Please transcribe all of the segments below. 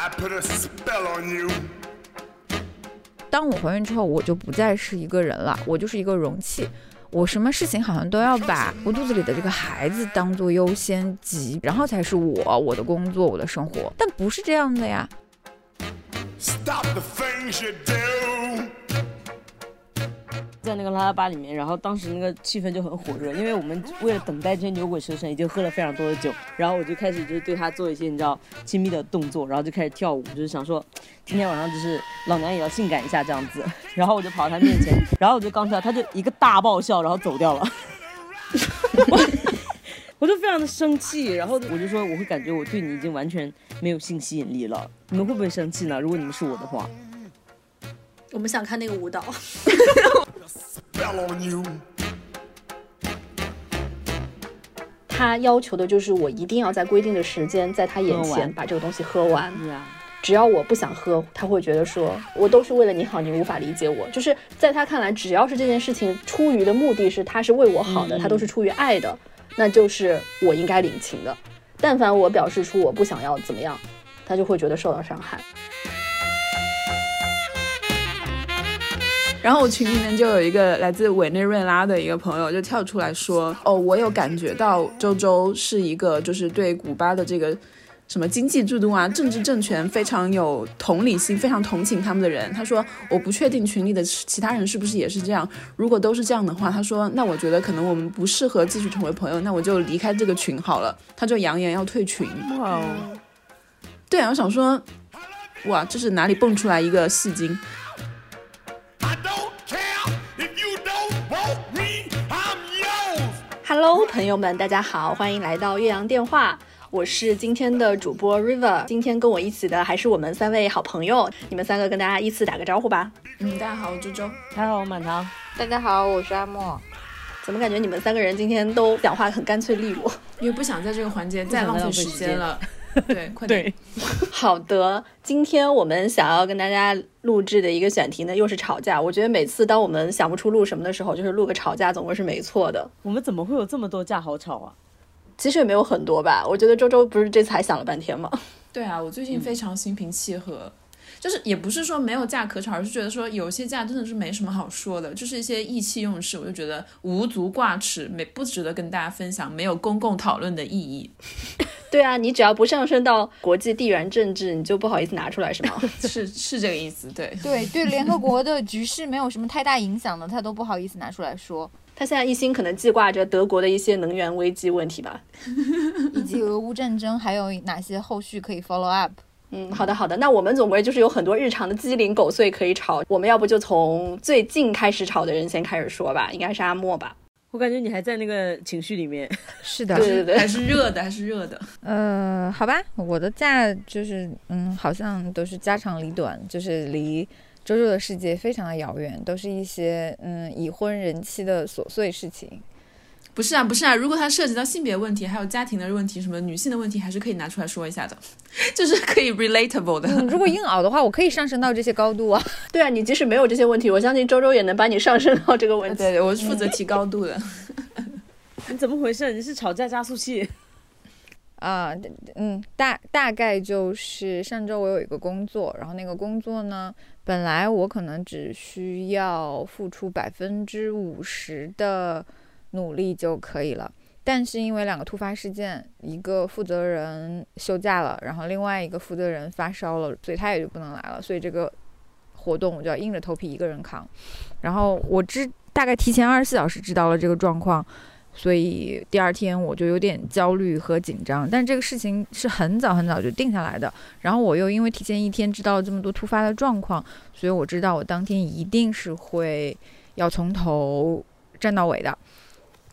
I put a spell on you. 当我怀孕之后，我就不再是一个人了，我就是一个容器。我什么事情好像都要把我肚子里的这个孩子当做优先级，然后才是我、我的工作、我的生活。但不是这样的呀。Stop the things you do. 在那个拉拉吧里面，然后当时那个气氛就很火热，因为我们为了等待这些牛鬼蛇神，已经喝了非常多的酒，然后我就开始就是对他做一些你知道亲密的动作，然后就开始跳舞，就是想说今天晚上就是老娘也要性感一下这样子，然后我就跑到他面前，然后我就刚跳，他就一个大爆笑，然后走掉了。我就非常的生气，然后我就说我会感觉我对你已经完全没有性吸引力了，你们会不会生气呢？如果你们是我的话，我们想看那个舞蹈。他要求的就是我一定要在规定的时间，在他眼前把这个东西喝完。只要我不想喝，他会觉得说我都是为了你好，你无法理解我。就是在他看来，只要是这件事情出于的目的是他是为我好的，嗯他都是出于爱的，那就是我应该领情的。但凡我表示出我不想要怎么样，他就会觉得受到伤害。然后我群里面就有一个来自委内瑞拉的一个朋友就跳出来说：“哦，我有感觉到周周是一个就是对古巴的这个什么经济制度啊、政治政权非常有同理心、非常同情他们的人。”他说：“我不确定群里的其他人是不是也是这样。如果都是这样的话，他说那我觉得可能我们不适合继续成为朋友，那我就离开这个群好了。”他就扬言要退群。哇哦，对啊，我想说，哇，这是哪里蹦出来一个戏精？Hello，朋友们，大家好，欢迎来到岳阳电话。我是今天的主播 River，今天跟我一起的还是我们三位好朋友，你们三个跟大家依次打个招呼吧。嗯，大家好，我周周。大家好，我满堂。大家好，我是阿莫。怎么感觉你们三个人今天都讲话很干脆利落？因为不想在这个环节再浪费时间了。对，快点。对，好的，今天我们想要跟大家录制的一个选题呢，又是吵架。我觉得每次当我们想不出录什么的时候，就是录个吵架，总归是没错的。我们怎么会有这么多架好吵啊？其实也没有很多吧，我觉得周周不是这次还想了半天吗？对啊，我最近非常心平气和，就是也不是说没有架可吵，而是觉得说有些架真的是没什么好说的，就是一些意气用事，我就觉得无足挂齿，没不值得跟大家分享，没有公共讨论的意义。对啊，你只要不上升到国际地缘政治，你就不好意思拿出来，是吗？是是这个意思，对。对对，联合国的局势没有什么太大影响的，他都不好意思拿出来说。他现在一心可能记挂着德国的一些能源危机问题吧。以及俄乌战争还有哪些后续可以 follow up？嗯，好的好的，那我们总归就是有很多日常的鸡零狗碎可以吵，我们要不就从最近开始吵的人先开始说吧，应该是阿莫吧？我感觉你还在那个情绪里面。是的对对对还，是热的，还是热的。呃，好吧，我的假就是嗯，好像都是家长里短，就是离周周的世界非常的遥远，都是一些嗯已婚人妻的琐碎事情。不是啊，不是啊，如果它涉及到性别问题，还有家庭的问题，什么女性的问题，还是可以拿出来说一下的，就是可以 relatable 的。嗯，如果硬熬的话，我可以上升到这些高度啊。对啊，你即使没有这些问题，我相信周周也能把你上升到这个问题。对对，我是负责提高度的。你怎么回事？你是吵架加速器？啊，嗯，大大概就是上周我有一个工作，然后那个工作呢，本来我可能只需要付出百分之五十的努力就可以了，但是因为两个突发事件，一个负责人休假了，然后另外一个负责人发烧了，所以他也就不能来了，所以这个活动我就要硬着头皮一个人扛。然后我知大概提前二十四小时知道了这个状况，所以第二天我就有点焦虑和紧张，但这个事情是很早很早就定下来的。然后我又因为提前一天知道了这么多突发的状况，所以我知道我当天一定是会要从头站到尾的。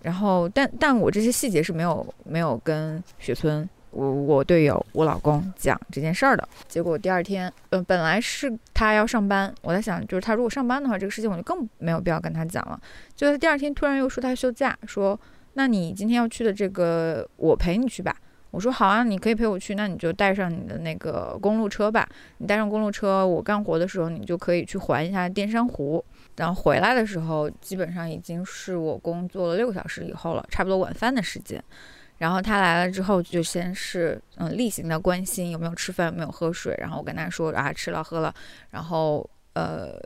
然后，但但我这些细节是没有没有跟雪村我我队友我老公讲这件事儿的。结果第二天，呃，本来是他要上班，我在想，就是他如果上班的话，这个事情我就更没有必要跟他讲了。就他第二天突然又说他休假，说那你今天要去的这个，我陪你去吧。我说好啊，你可以陪我去，那你就带上你的那个公路车吧。你带上公路车，我干活的时候你就可以去环一下淀山湖。然后回来的时候，基本上已经是我工作了六个小时以后了，差不多晚饭的时间。然后他来了之后，就先是嗯例行的关心有没有吃饭，有没有喝水。然后我跟他说啊吃了喝了。然后呃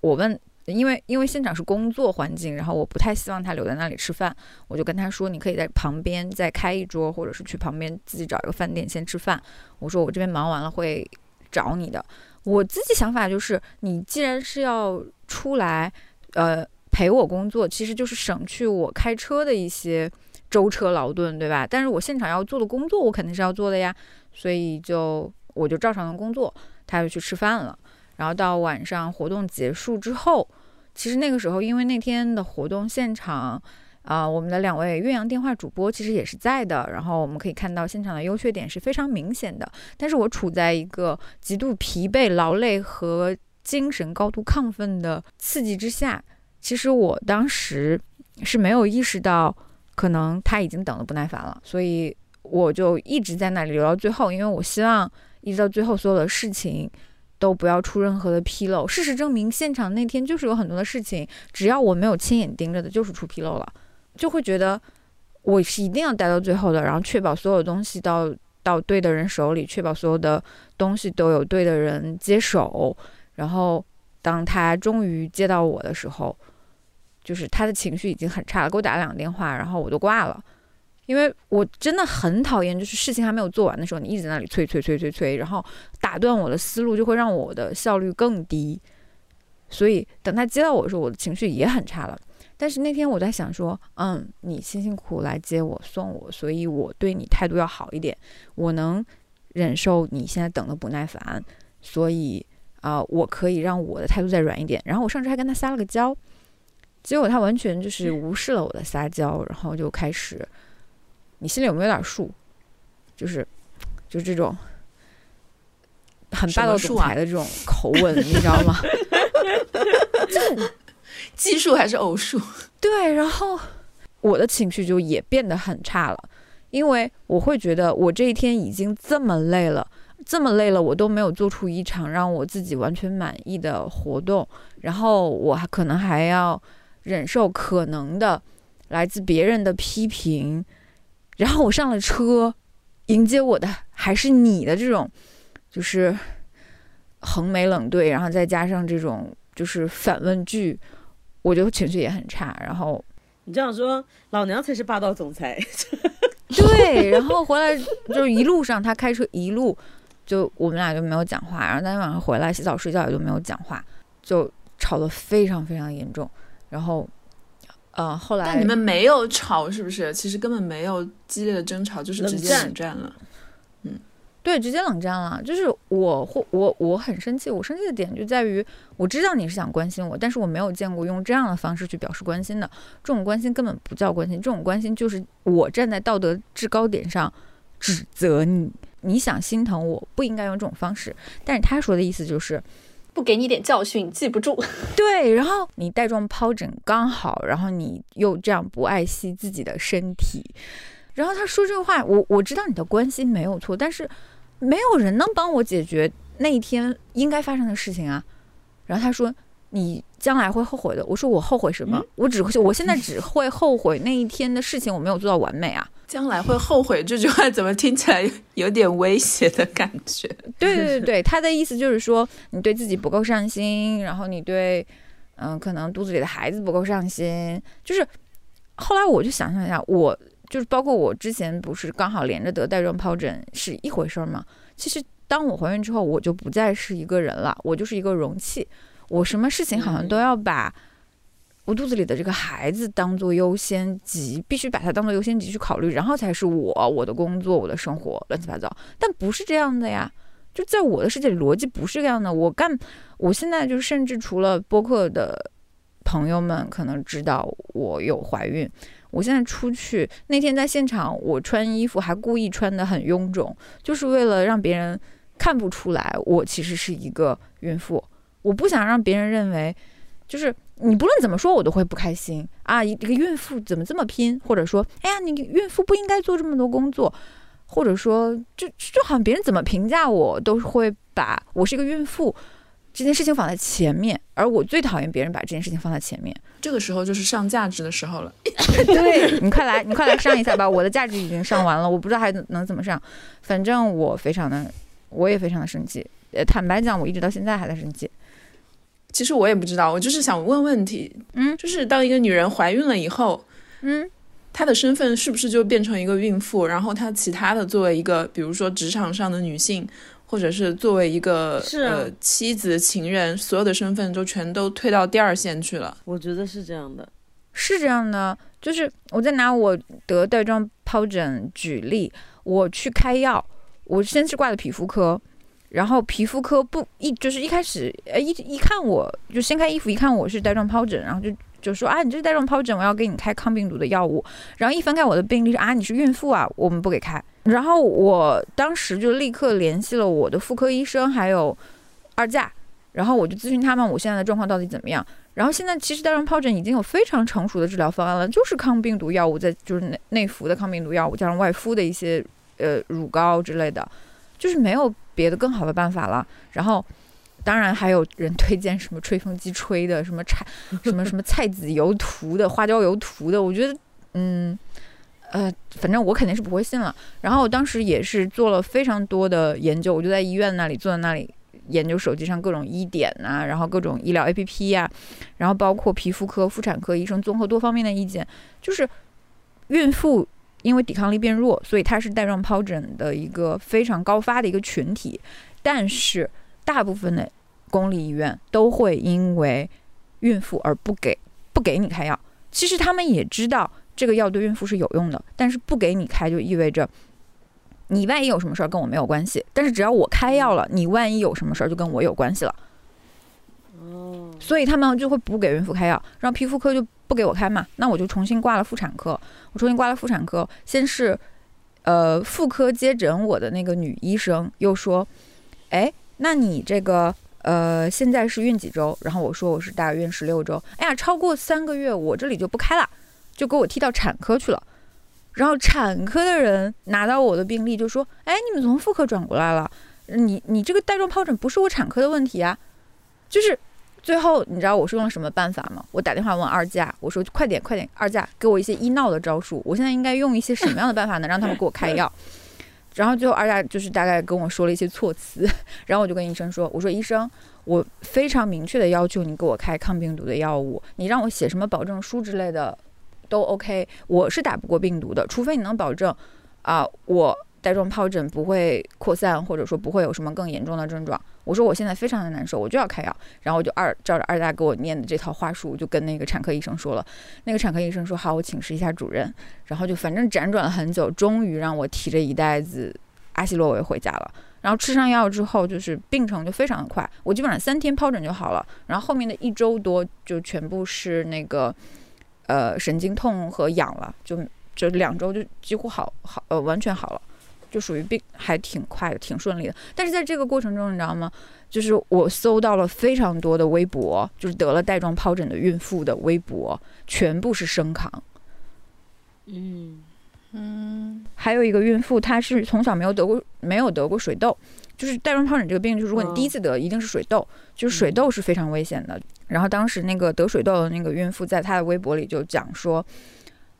我问，因为因为现场是工作环境，然后我不太希望他留在那里吃饭，我就跟他说你可以在旁边再开一桌，或者是去旁边自己找一个饭店先吃饭。我说我这边忙完了会找你的。我自己想法就是，你既然是要出来呃陪我工作，其实就是省去我开车的一些。舟车劳顿，对吧？但是我现场要做的工作，我肯定是要做的呀，所以就我就照常的工作，他就去吃饭了。然后到晚上活动结束之后，其实那个时候因为那天的活动现场，啊，我们的两位岳阳电话主播其实也是在的。然后我们可以看到现场的优缺点是非常明显的。但是我处在一个极度疲惫、劳累和精神高度亢奋的刺激之下，其实我当时是没有意识到。可能他已经等得不耐烦了，所以我就一直在那里留到最后，因为我希望一直到最后所有的事情都不要出任何的纰漏。事实证明，现场那天就是有很多的事情，只要我没有亲眼盯着的，就是出纰漏了，就会觉得我是一定要待到最后的，然后确保所有东西到到对的人手里，确保所有的东西都有对的人接手，然后当他终于接到我的时候。就是他的情绪已经很差了，给我打了两个电话，然后我就挂了，因为我真的很讨厌，就是事情还没有做完的时候，你一直在那里催催催催催，然后打断我的思路，就会让我的效率更低。所以等他接到我的时候，我的情绪也很差了。但是那天我在想说，嗯，你辛辛苦苦来接我送我，所以我对你态度要好一点，我能忍受你现在等的不耐烦，所以啊，我可以让我的态度再软一点。然后我上周还跟他撒了个娇。结果他完全就是无视了我的撒娇，然后就开始，你心里有没有点数？就是，就这种很霸道总裁的这种口吻，你知道吗？奇数还是偶数？对，然后我的情绪就也变得很差了，因为我会觉得我这一天已经这么累了，这么累了，我都没有做出一场让我自己完全满意的活动，然后我还可能还要。忍受可能的来自别人的批评，然后我上了车，迎接我的还是你的这种，就是横眉冷对，然后再加上这种就是反问句，我就情绪也很差。然后你这样说，老娘才是霸道总裁。对，然后回来就是一路上他开车一路就我们俩就没有讲话，然后当天晚上回来洗澡睡觉也就没有讲话，就吵得非常非常严重。然后，呃，后来但你们没有吵，是不是？其实根本没有激烈的争吵，就是直接冷战了。嗯，对，直接冷战了。就是我或我我很生气，我生气的点就在于我知道你是想关心我，但是我没有见过用这样的方式去表示关心的。这种关心根本不叫关心，这种关心就是我站在道德制高点上指责你。你想心疼我，不应该用这种方式。但是他说的意思就是。不给你点教训，记不住。对，然后你带状疱疹刚好，然后你又这样不爱惜自己的身体，然后他说这个话，我我知道你的关心没有错，但是没有人能帮我解决那一天应该发生的事情啊。然后他说你将来会后悔的。我说我后悔什么？我只会我现在只会后悔那一天的事情我没有做到完美啊。将来会后悔这句话怎么听起来有点威胁的感觉？对对对对，他的意思就是说你对自己不够上心，然后你对嗯可能肚子里的孩子不够上心。就是后来我就想象一下，我就是包括我之前不是刚好连着得带状疱疹是一回事儿吗？其实当我怀孕之后，我就不再是一个人了，我就是一个容器，我什么事情好像都要把。我肚子里的这个孩子当做优先级，必须把它当做优先级去考虑，然后才是我、我的工作、我的生活，乱七八糟。但不是这样的呀，就在我的世界里，逻辑不是这样的。我干，我现在就是甚至除了播客的朋友们可能知道我有怀孕，我现在出去那天在现场，我穿衣服还故意穿的很臃肿，就是为了让别人看不出来我其实是一个孕妇。我不想让别人认为，就是。你不论怎么说，我都会不开心啊！一个孕妇怎么这么拼？或者说，哎呀，你孕妇不应该做这么多工作，或者说，就就好像别人怎么评价我，都会把我是一个孕妇这件事情放在前面，而我最讨厌别人把这件事情放在前面。这个时候就是上价值的时候了。对你快来，你快来上一下吧，我的价值已经上完了，我不知道还能怎么上。反正我非常的，我也非常的生气。呃，坦白讲，我一直到现在还在生气。其实我也不知道，我就是想问问题，嗯就是当一个女人怀孕了以后，嗯，她的身份是不是就变成一个孕妇？然后她其他的作为一个，比如说职场上的女性，或者是作为一个是啊呃妻子、情人，所有的身份就全都退到第二线去了。我觉得是这样的。是这样的，就是我在拿我得带状疱疹举例，我去开药，我先是挂的皮肤科，然后皮肤科不一就是一开始，呃一一看我就掀开衣服一看我是带状疱疹，然后就就说啊你这是带状疱疹，我要给你开抗病毒的药物，然后一翻开我的病历说啊你是孕妇啊，我们不给开，然后我当时就立刻联系了我的妇科医生还有二价，然后我就咨询他们我现在的状况到底怎么样。然后现在其实带状疱疹已经有非常成熟的治疗方案了，就是抗病毒药物，在就是内内服的抗病毒药物，加上外敷的一些呃乳膏之类的，就是没有别的更好的办法了。然后当然还有人推荐什么吹风机吹的，什么菜什么什么菜籽油涂的、花椒油涂的，我觉得嗯呃，反正我肯定是不会信了。然后我当时也是做了非常多的研究，我就在医院那里坐在那里。研究手机上各种医典呐、然后各种医疗 APP 呀、然后包括皮肤科、妇产科医生综合多方面的意见，就是孕妇因为抵抗力变弱，所以它是带状疱疹的一个非常高发的一个群体。但是大部分的公立医院都会因为孕妇而不给不给你开药。其实他们也知道这个药对孕妇是有用的，但是不给你开就意味着。你万一有什么事儿跟我没有关系，但是只要我开药了，你万一有什么事儿就跟我有关系了。哦，所以他们就会不给孕妇开药，然后皮肤科就不给我开嘛，那我就重新挂了妇产科。我重新挂了妇产科，先是呃妇科接诊我的那个女医生又说，哎，那你这个呃现在是孕几周？然后我说我是大孕十六周。哎呀，超过三个月我这里就不开了，就给我踢到产科去了。然后产科的人拿到我的病历就说，哎，你们从妇科转过来了，你你这个带状疱疹不是我产科的问题啊，就是。最后，你知道我是用了什么办法吗？我打电话问二价，我说快点快点，二价给我一些医闹的招数。我现在应该用一些什么样的办法能让他们给我开药？然后最后二价就是大概跟我说了一些措辞，然后我就跟医生说，我说医生，我非常明确的要求你给我开抗病毒的药物，你让我写什么保证书之类的都 OK，我是打不过病毒的，除非你能保证啊、我带状疱疹不会扩散，或者说不会有什么更严重的症状。我说我现在非常的难受，我就要开药。然后我就二照着二大给我念的这套话术，就跟那个产科医生说了。那个产科医生说好，我请示一下主任。然后就反正辗转了很久，终于让我提着一袋子阿西洛韦回家了。然后吃上药之后，就是病程就非常的快，我基本上三天疱疹就好了。然后后面的一周多就全部是那个呃神经痛和痒了，就就两周就几乎好好呃完全好了。就属于病还挺快的，挺顺利的。但是在这个过程中，你知道吗？就是我搜到了非常多的微博，就是得了带状疱疹的孕妇的微博，全部是生扛。嗯，还有一个孕妇，她是从小没有得过没有得过水痘，就是带状疱疹这个病，就是如果你第一次得，一定是水痘，就是水痘是非常危险的。然后当时那个得水痘的那个孕妇，在她的微博里就讲说，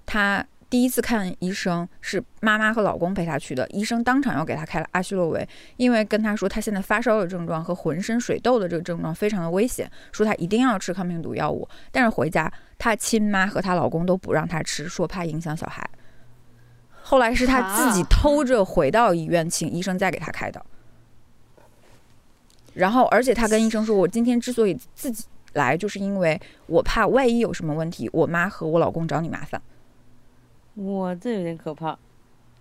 她第一次看医生是妈妈和老公陪她去的，医生当场要给她开了阿昔洛韦，因为跟她说她现在发烧的症状和浑身水痘的这个症状非常的危险，说她一定要吃抗病毒药物。但是回家，她亲妈和她老公都不让她吃，说怕影响小孩。后来是她自己啊偷着回到医院，请医生再给她开的。然后，而且他跟医生说：“我今天之所以自己来，就是因为我怕万一有什么问题，我妈和我老公找你麻烦。哇，这有点可怕。”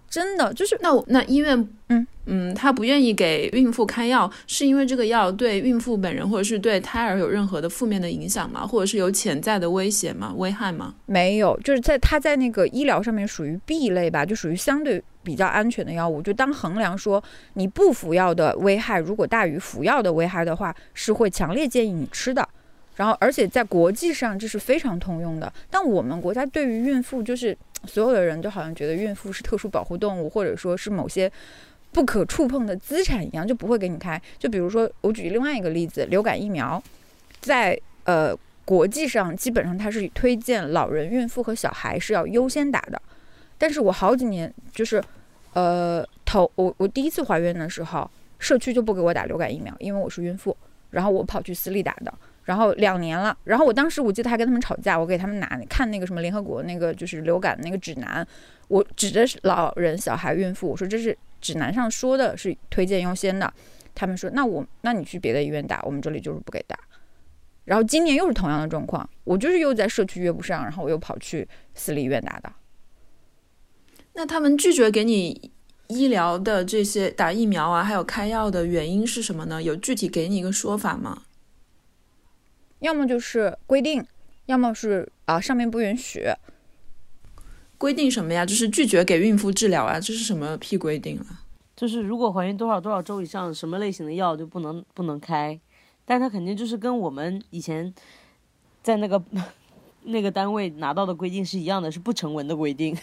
真的就是那我那医院，嗯嗯，他不愿意给孕妇开药，是因为这个药对孕妇本人或者是对胎儿有任何的负面的影响吗？或者是有潜在的威胁吗？危害吗？没有，就是在他在那个医疗上面属于 B 类吧，就属于相对比较安全的药物。就当衡量说你不服药的危害如果大于服药的危害的话，是会强烈建议你吃的。然后，而且在国际上这是非常通用的。但我们国家对于孕妇，就是所有的人都好像觉得孕妇是特殊保护动物，或者说是某些不可触碰的资产一样，就不会给你开。就比如说，我举另外一个例子，流感疫苗，在呃国际上基本上它是推荐老人、孕妇和小孩是要优先打的。但是我好几年就是，呃，头我我第一次怀孕的时候，社区就不给我打流感疫苗，因为我是孕妇，然后我跑去私立打的。然后两年了，然后我当时我记得还跟他们吵架，我给他们拿看那个什么联合国那个就是流感那个指南，我指着老人、小孩、孕妇，我说这是指南上说的是推荐优先的，他们说那我那你去别的医院打，我们这里就是不给打。然后今年又是同样的状况，我就是又在社区约不上，然后我又跑去私立医院打的。那他们拒绝给你医疗的这些打疫苗啊，还有开药的原因是什么呢？有具体给你一个说法吗？要么就是规定，要么是啊上面不允许。规定什么呀？就是拒绝给孕妇治疗啊？这是什么屁规定啊？就是如果怀孕多少多少周以上，什么类型的药就不能不能开，但它肯定就是跟我们以前在那个 那个单位拿到的规定是一样的，是不成文的规定。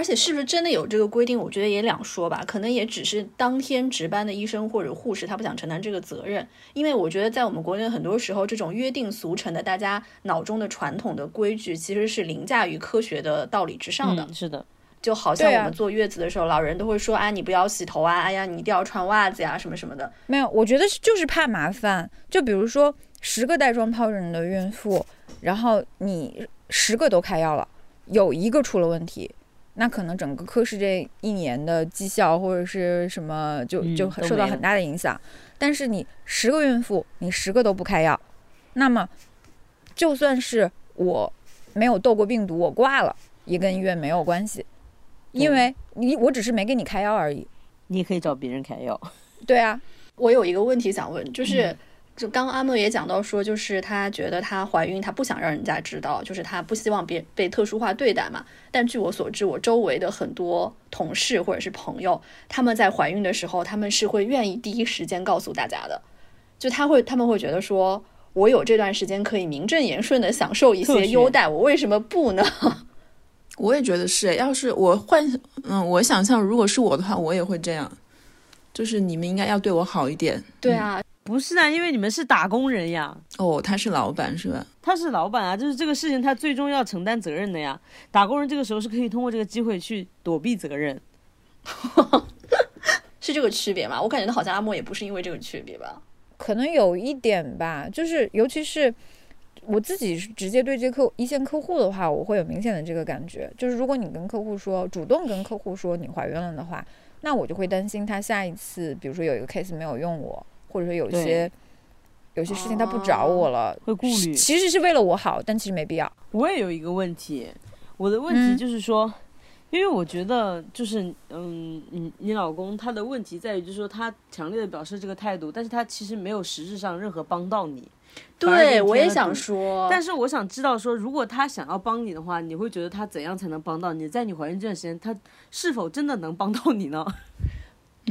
而且是不是真的有这个规定？我觉得也两说吧，可能也只是当天值班的医生或者护士他不想承担这个责任。因为我觉得在我们国内很多时候，这种约定俗成的大家脑中的传统的规矩，其实是凌驾于科学的道理之上的。嗯、是的，就好像我们坐月子的时候，老人都会说：“啊，你不要洗头啊，哎呀，你一定要穿袜子呀，什么什么的。没有，我觉得是就是怕麻烦。就比如说十个带状疱疹的孕妇，然后你十个都开药了，有一个出了问题。那可能整个科室这一年的绩效或者是什么就嗯就受到很大的影响。但是你十个孕妇，你十个都不开药，那么就算是我没有斗过病毒，我挂了也跟医院没有关系，因为你我只是没给你开药而已。你也可以找别人开药。对啊，”我有一个问题想问，就是。就刚刚阿莫也讲到说，就是她觉得她怀孕，她不想让人家知道，就是她不希望别被特殊化对待嘛。但据我所知，我周围的很多同事或者是朋友，他们在怀孕的时候，他们是会愿意第一时间告诉大家的。就他会，他们会觉得说，我有这段时间可以名正言顺的享受一些优待，我为什么不呢？我也觉得是，要是我幻，嗯，我想象如果是我的话，我也会这样。就是你们应该要对我好一点。对啊，不是啊，因为你们是打工人呀，哦，他是老板是吧？他是老板啊，就是这个事情他最终要承担责任的呀。打工人这个时候是可以通过这个机会去躲避责任。是这个区别吗？我感觉到好像阿莫也不是因为这个区别吧。可能有一点吧，就是尤其是我自己是直接对接客一线客户的话，我会有明显的这个感觉。就是如果你跟客户说，主动跟客户说你怀孕了的话，那我就会担心他下一次，比如说有一个 case 没有用我，或者说有些有些事情他不找我了，会顾虑其实是为了我好，但其实没必要。我也有一个问题，我的问题嗯就是说，因为我觉得就是嗯，你你老公他的问题在于，就是说他强烈的表示这个态度，但是他其实没有实质上任何帮到你。对，我也想说，但是我想知道说，如果他想要帮你的话，你会觉得他怎样才能帮到你？在你怀孕这段时间，他是否真的能帮到你呢？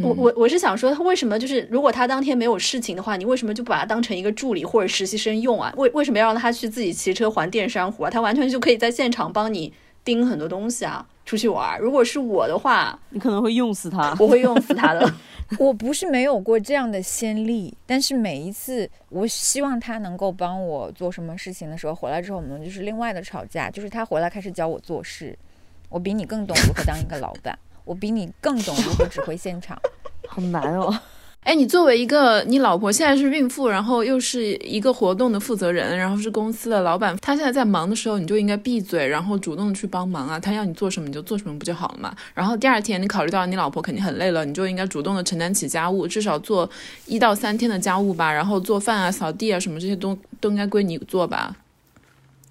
我我我是想说，他为什么就是如果他当天没有事情的话，你为什么就不把他当成一个助理或者实习生用啊？为为什么要让他去自己骑车环电山湖啊？他完全就可以在现场帮你盯很多东西啊，出去玩儿。如果是我的话，你可能会用死他。我会用死他的。我不是没有过这样的先例，但是每一次我希望他能够帮我做什么事情的时候，回来之后我们就是另外的吵架，就是他回来开始教我做事，我比你更懂如何当一个老板，我比你更懂如何指挥现场。好难哦。哎，你作为一个你老婆现在是孕妇，然后又是一个活动的负责人，然后是公司的老板，她现在在忙的时候，你就应该闭嘴，然后主动去帮忙啊。她要你做什么你就做什么不就好了嘛？然后第二天你考虑到你老婆肯定很累了，你就应该主动的承担起家务，至少做一到三天的家务吧，然后做饭啊、扫地啊什么这些都都应该归你做吧。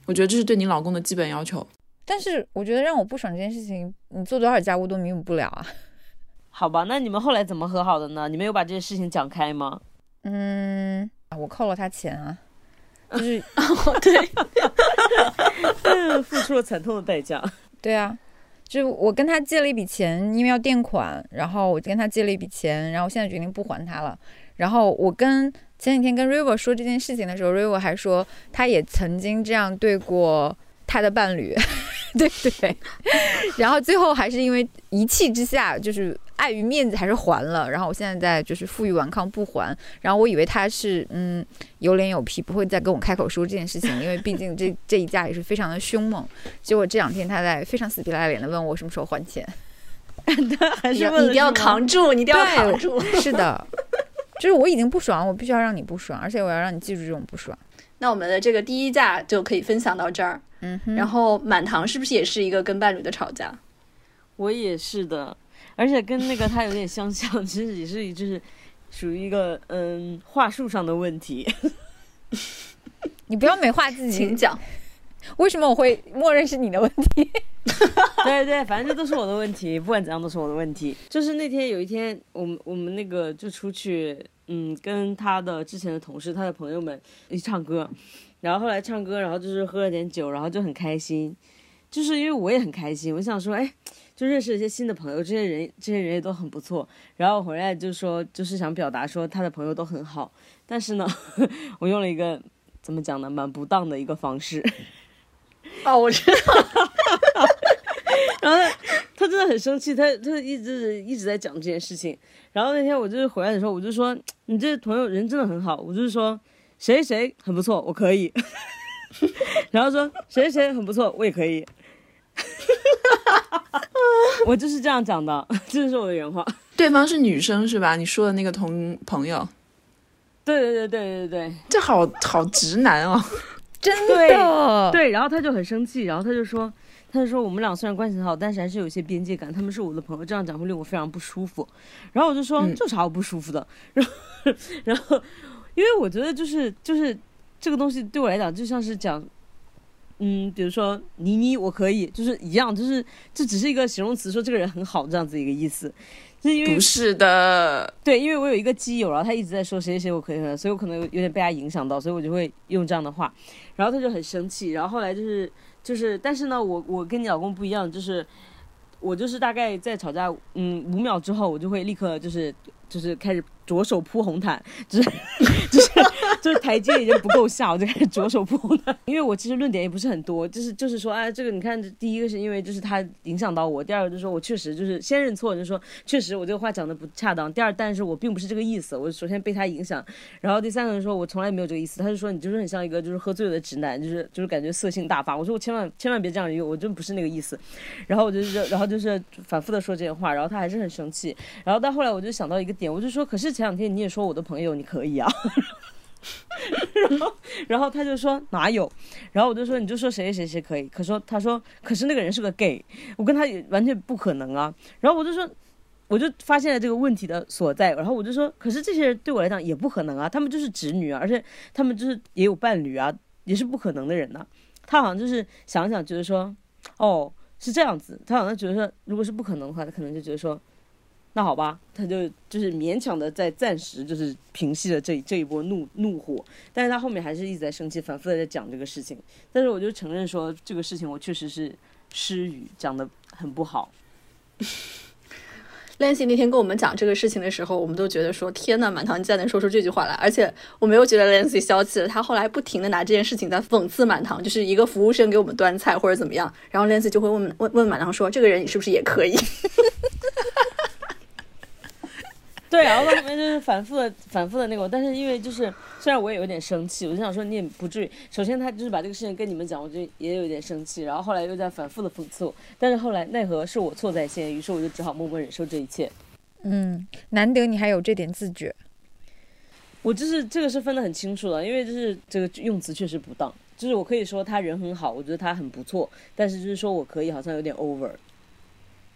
我觉得这是对你老公的基本要求。但是我觉得让我不爽这件事情，你做多少家务都弥补不了啊。好吧，那你们后来怎么和好的呢？你们有把这些事情讲开吗？嗯，我扣了他钱啊，就是 对，付出了惨痛的代价。对啊，就我跟他借了一笔钱，因为要垫款，然后我跟他借了一笔钱，然后现在决定不还他了。然后我跟前几天跟 River 说这件事情的时候，River 还说他也曾经这样对过他的伴侣，对 不对？然后最后还是因为一气之下，就是碍于面子还是还了。然后我现在在就是负隅顽抗不还。然后我以为他是嗯有脸有皮，不会再跟我开口说这件事情，因为毕竟这 这一架也是非常的凶猛。结果这两天他在非常死皮赖脸的问我什么时候还钱。还你是问一定要扛住，你一定要扛住。是的，就是我已经不爽，我必须要让你不爽，而且我要让你记住这种不爽。那我们的这个第一架就可以分享到这儿。嗯哼，然后满堂是不是也是一个跟伴侣的吵架？我也是的，而且跟那个他有点相像，其实也是就是属于一个嗯话术上的问题。你不要美化自己，请讲。为什么我会默认是你的问题？对对，反正这都是我的问题，不管怎样都是我的问题。就是那天有一天，我们我们那个就出去，嗯，跟他的之前的同事、他的朋友们一起唱歌，然后后来唱歌，然后就是喝了点酒，然后就很开心。就是因为我也很开心，我想说，哎，就认识了一些新的朋友，这些人这些人也都很不错。然后回来就说，就是想表达说他的朋友都很好，但是呢，我用了一个怎么讲呢，蛮不当的一个方式。哦，我知道。然后他他真的很生气，他他一直一直在讲这件事情。然后那天我就是回来的时候，我就说你这朋友人真的很好，我就是说谁谁很不错，我可以。然后说谁谁很不错，我也可以。我就是这样讲的，这就是我的原话。对方是女生是吧？你说的那个同朋友，对对对对对对这好好直男哦。真的，对，然后他就很生气，然后他就说，他就说我们俩虽然关系很好，但是还是有一些边界感。他们是我的朋友，这样讲会令我非常不舒服。然后我就说，嗯这有啥好不舒服的？然后然后因为我觉得就是就是这个东西对我来讲就像是讲。嗯，比如说倪妮，我可以，就是一样，就是这只是一个形容词，说这个人很好这样子一个意思，就是因为不是的，对，因为我有一个基友，然后他一直在说谁谁谁我可以和，所以我可能有有点被他影响到，所以我就会用这样的话，然后他就很生气，然后后来就是就是，但是呢，我我跟你老公不一样，就是我就是大概在吵架嗯五秒之后，我就会立刻就是就是开始着手铺红毯，就是 就是 就是台阶已经不够下，我就开始着手铺红毯。因为我其实论点也不是很多，就是就是说，哎，这个你看，第一个是因为就是他影响到我，第二个就是说我确实就是先认错，就是说确实我这个话讲的不恰当。第二，但是我并不是这个意思，我首先被他影响，然后第三个人说我从来没有这个意思。他就说你就是很像一个就是喝醉了的直男，就是就是感觉色性大发。我说我千万千万别这样用，我真不是那个意思。然后我就是然后就是反复的说这些话，然后他还是很生气。然后到后来我就想到一个点，我就说，可是前两天你也说我的朋友你可以啊。然后，然后他就说哪有？然后我就说你就说谁谁谁可以，可说他说可是那个人是个 gay，我跟他也完全不可能啊。然后我就说，我就发现了这个问题的所在。然后我就说，可是这些人对我来讲也不可能啊，他们就是直女啊，而且他们就是也有伴侣啊，也是不可能的人呐、他好像就是想想觉得说，哦是这样子，他好像觉得说，如果是不可能的话，他可能就觉得说。那好吧，他就就是勉强的在暂时就是平息了这这一波怒怒火，但是他后面还是一直在生气，反复的在讲这个事情。但是我就承认说这个事情我确实是失语，讲的很不好。Lancy 那天跟我们讲这个事情的时候，我们都觉得说：“天呐，满堂你竟然能说出这句话来！”而且我没有觉得 Lancy 消气了，他后来不停的拿这件事情在讽刺满堂，就是一个服务生给我们端菜或者怎么样，然后 Lancy 就会问问问满堂说：“这个人你是不是也可以 对，然后到后面就是反复的、反复的那个，但是因为就是虽然我也有点生气，我就想说你也不至于。首先他就是把这个事情跟你们讲，我就也有点生气，然后后来又在反复的讽刺我，但是后来奈何是我错在先，于是我就只好默默忍受这一切。嗯，难得你还有这点自觉。我就是这个是分得很清楚的，因为就是这个用词确实不当，就是我可以说他人很好，我觉得他很不错，但是就是说我可以好像有点 over，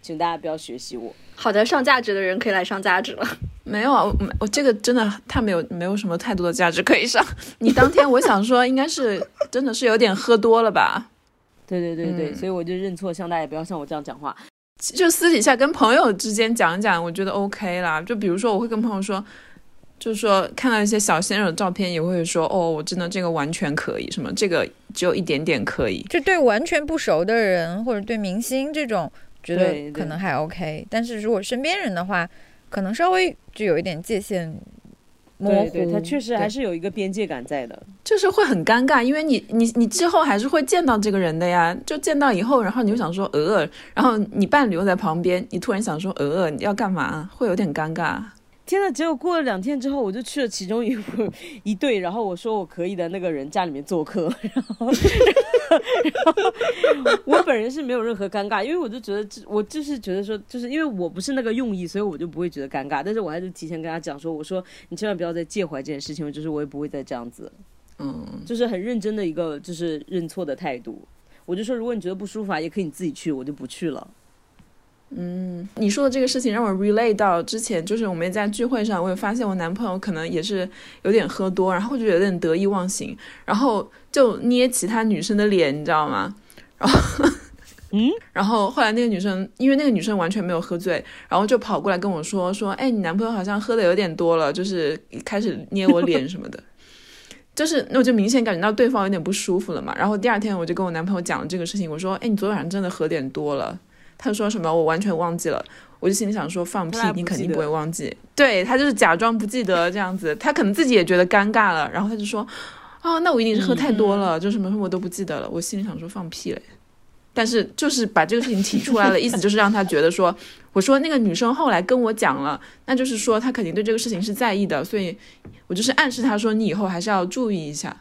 请大家不要学习我。？”好的，上价值的人可以来上价值了。没有啊，我我这个真的太没有没有什么太多的价值可以上。你当天我想说应该是真的是有点喝多了吧，对对对对，嗯所以我就认错，希望大家也不要像我这样讲话。就私底下跟朋友之间讲讲，我觉得 OK 啦。就比如说我会跟朋友说，就是说看到一些小鲜肉的照片，也会说哦，我真的这个完全可以，什么这个只有一点点可以。就对完全不熟的人或者对明星这种，觉得可能还 OK。但是如果身边人的话，可能稍微就有一点界限模糊。对对，他确实还是有一个边界感在的。就是会很尴尬，因为你你你之后还是会见到这个人的呀，就见到以后，然后你就想说呃，然后你伴侣又在旁边，你突然想说呃，你要干嘛？会有点尴尬。天呐！结果过了两天之后，我就去了其中一户一对，然后我说我可以的那个人家里面做客，然 后然后我本人是没有任何尴尬，因为我就觉得这我就是觉得说，就是因为我不是那个用意，所以我就不会觉得尴尬。但是我还是提前跟他讲说，我说你千万不要再介怀这件事情，就是我也不会再这样子，嗯，就是很认真的一个就是认错的态度。我就说，如果你觉得不舒服啊，也可以你自己去，我就不去了。你说的这个事情让我 relate 到之前，就是我们在聚会上，我也发现我男朋友可能也是有点喝多，然后就有点得意忘形，然后就捏其他女生的脸，你知道吗？然后，嗯，然后后来那个女生，因为那个女生完全没有喝醉，然后就跑过来跟我说说，哎，你男朋友好像喝的有点多了，就是开始捏我脸什么的。就是，那我就明显感觉到对方有点不舒服了嘛。然后第二天我就跟我男朋友讲了这个事情，我说：“哎，你昨天晚上真的喝点多了。”他说什么我完全忘记了，我就心里想说放屁你肯定不会忘记。对他就是假装不记得这样子，他可能自己也觉得尴尬了，然后他就说：“啊，那我一定是喝太多了，就什么什么我都不记得了。”我心里想说放屁嘞，但是就是把这个事情提出来了，意思就是让他觉得说，我说那个女生后来跟我讲了，那就是说她肯定对这个事情是在意的，所以我就是暗示他说你以后还是要注意一下，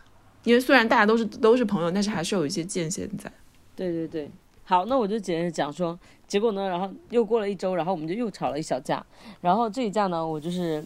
因为虽然大家都是都是朋友，但是还是有一些界限在。对对对，好，那我就接着讲说，结果呢，然后又过了一周，然后我们就又吵了一小架，然后这一架呢，我就是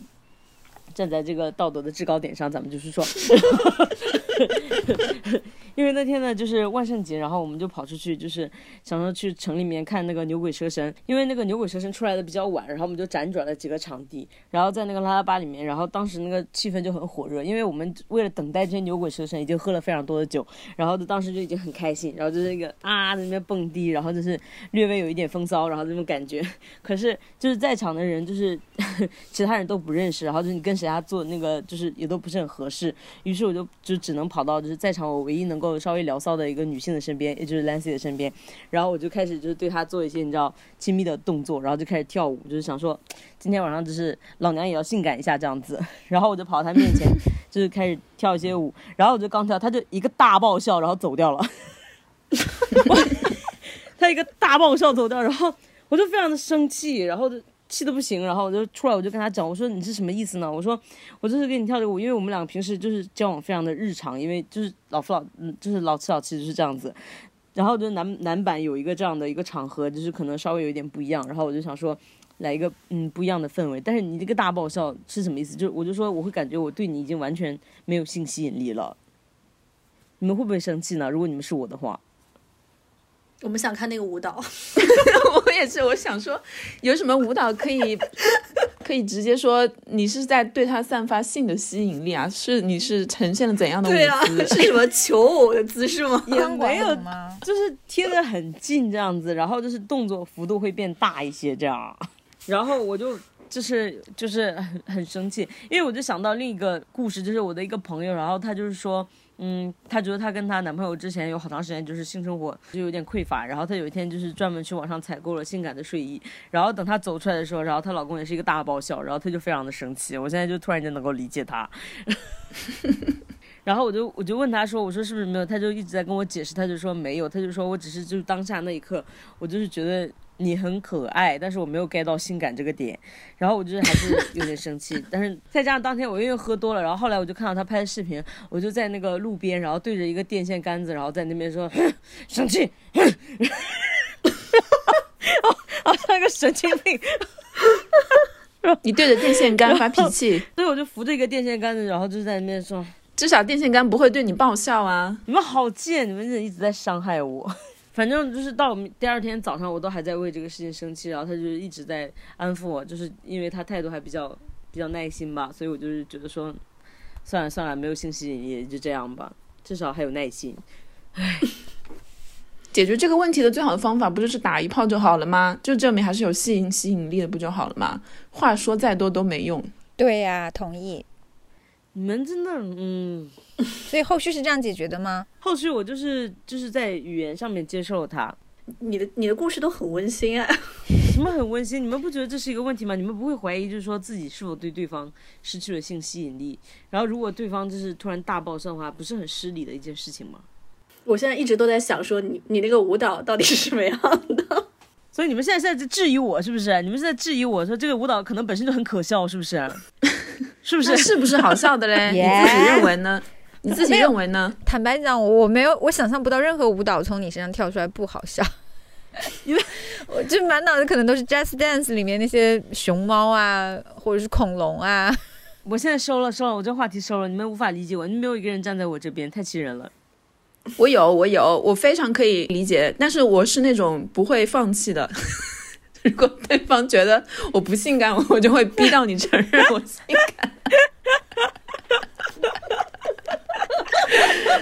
站在这个道德的制高点上，咱们就是说，因为那天呢就是万圣节，然后我们就跑出去，就是想说去城里面看那个牛鬼蛇神，因为那个牛鬼蛇神出来的比较晚，然后我们就辗转了几个场地，然后在那个拉拉巴里面，然后当时那个气氛就很火热，因为我们为了等待这些牛鬼蛇神，已经喝了非常多的酒，然后当时就已经很开心，然后就是那个啊在那边蹦迪，然后就是略微有一点风骚，然后那种感觉。可是就是在场的人就是 其他人都不认识，然后就你跟谁家做那个就是也都不是很合适，于是我就就只能跑到就是在场我唯一能够稍微聊骚的一个女性的身边，也就是 Lancy 的身边，然后我就开始就是对她做一些你知道亲密的动作，然后就开始跳舞，就是想说今天晚上就是老娘也要性感一下这样子，然后我就跑到她面前就是开始跳一些舞，然后我就刚跳，她就一个大爆笑，然后走掉了。她一个大爆笑走掉，然后我就非常的生气，然后就气的不行，然后我就出来我就跟他讲，我说你是什么意思呢？我说我就是给你跳这个舞，因为我们俩平时就是交往非常的日常，因为就是老夫老嗯就是老妻老妻就是这样子，然后就男男版有一个这样的一个场合，就是可能稍微有一点不一样，然后我就想说。来一个嗯不一样的氛围，但是你这个大爆笑是什么意思？就我就说我会感觉我对你已经完全没有性吸引力了，你们会不会生气呢？如果你们是我的话，我们想看那个舞蹈，我也是，我想说，有什么舞蹈可以 可以直接说你是在对他散发性的吸引力啊？是你是呈现了怎样的舞对啊，是什么求偶的姿势吗？也没有吗？就是贴得很近这样子，然后就是动作幅度会变大一些这样，然后我就就是就是很很生气，因为我就想到另一个故事，就是我的一个朋友，然后他就是说。嗯，她觉得她跟她男朋友之前有好长时间就是性生活就有点匮乏，然后她有一天就是专门去网上采购了性感的睡衣，然后等她走出来的时候，然后她老公也是一个大爆笑，然后她就非常的生气，我现在就突然间能够理解她。然后我就我就问他说，我说是不是没有？他就一直在跟我解释，他就说没有，他就说我只是就是当下那一刻，我就是觉得你很可爱，但是我没有 get 到性感这个点，然后我就是还是有点生气，但是再加上当天我因为喝多了，然后后来我就看到他拍的视频，我就在那个路边，然后对着一个电线杆子，然后在那边说 生气，好像一个神经病，你对着电线杆发脾气，所以我就扶着一个电线杆子，然后就在那边说至少电线杆不会对你爆笑啊。你们好贱，你们一直在伤害我。反正就是到我们第二天早上，我都还在为这个事情生气，然后他就一直在安抚我，就是因为他态度还比较比较耐心吧，所以我就是觉得说，算了算了，没有性吸引力，就这样吧，至少还有耐心。解决这个问题的最好的方法不就是打一炮就好了吗？就证明还是有吸引吸引力的，不就好了吗？话说再多都没用。对呀、同意。你们真的，嗯，所以后续是这样解决的吗？后续我就是就是在语言上面接受了他，你的你的故事都很温馨啊。什么很温馨？你们不觉得这是一个问题吗？你们不会怀疑，就是说自己是否对对方失去了性吸引力？然后如果对方就是突然大爆上的话，不是很失礼的一件事情吗？我现在一直都在想说你你那个舞蹈到底是什么样的？所以你们现在是在质疑我是不是？你们是在质疑我说这个舞蹈可能本身就很可笑，是不是？是不是？是不是好笑的嘞？你自己认为呢？你自己认为呢？坦白讲，我没有，我想象不到任何舞蹈从你身上跳出来不好笑，因为我就满脑子可能都是 Just Dance 里面那些熊猫啊，或者是恐龙啊。我现在收了收了，我这话题收了，你们无法理解我，你们没有一个人站在我这边，太气人了。我有，我有，我非常可以理解，但是我是那种不会放弃的。如果对方觉得我不性感，我就会逼到你承认我性感。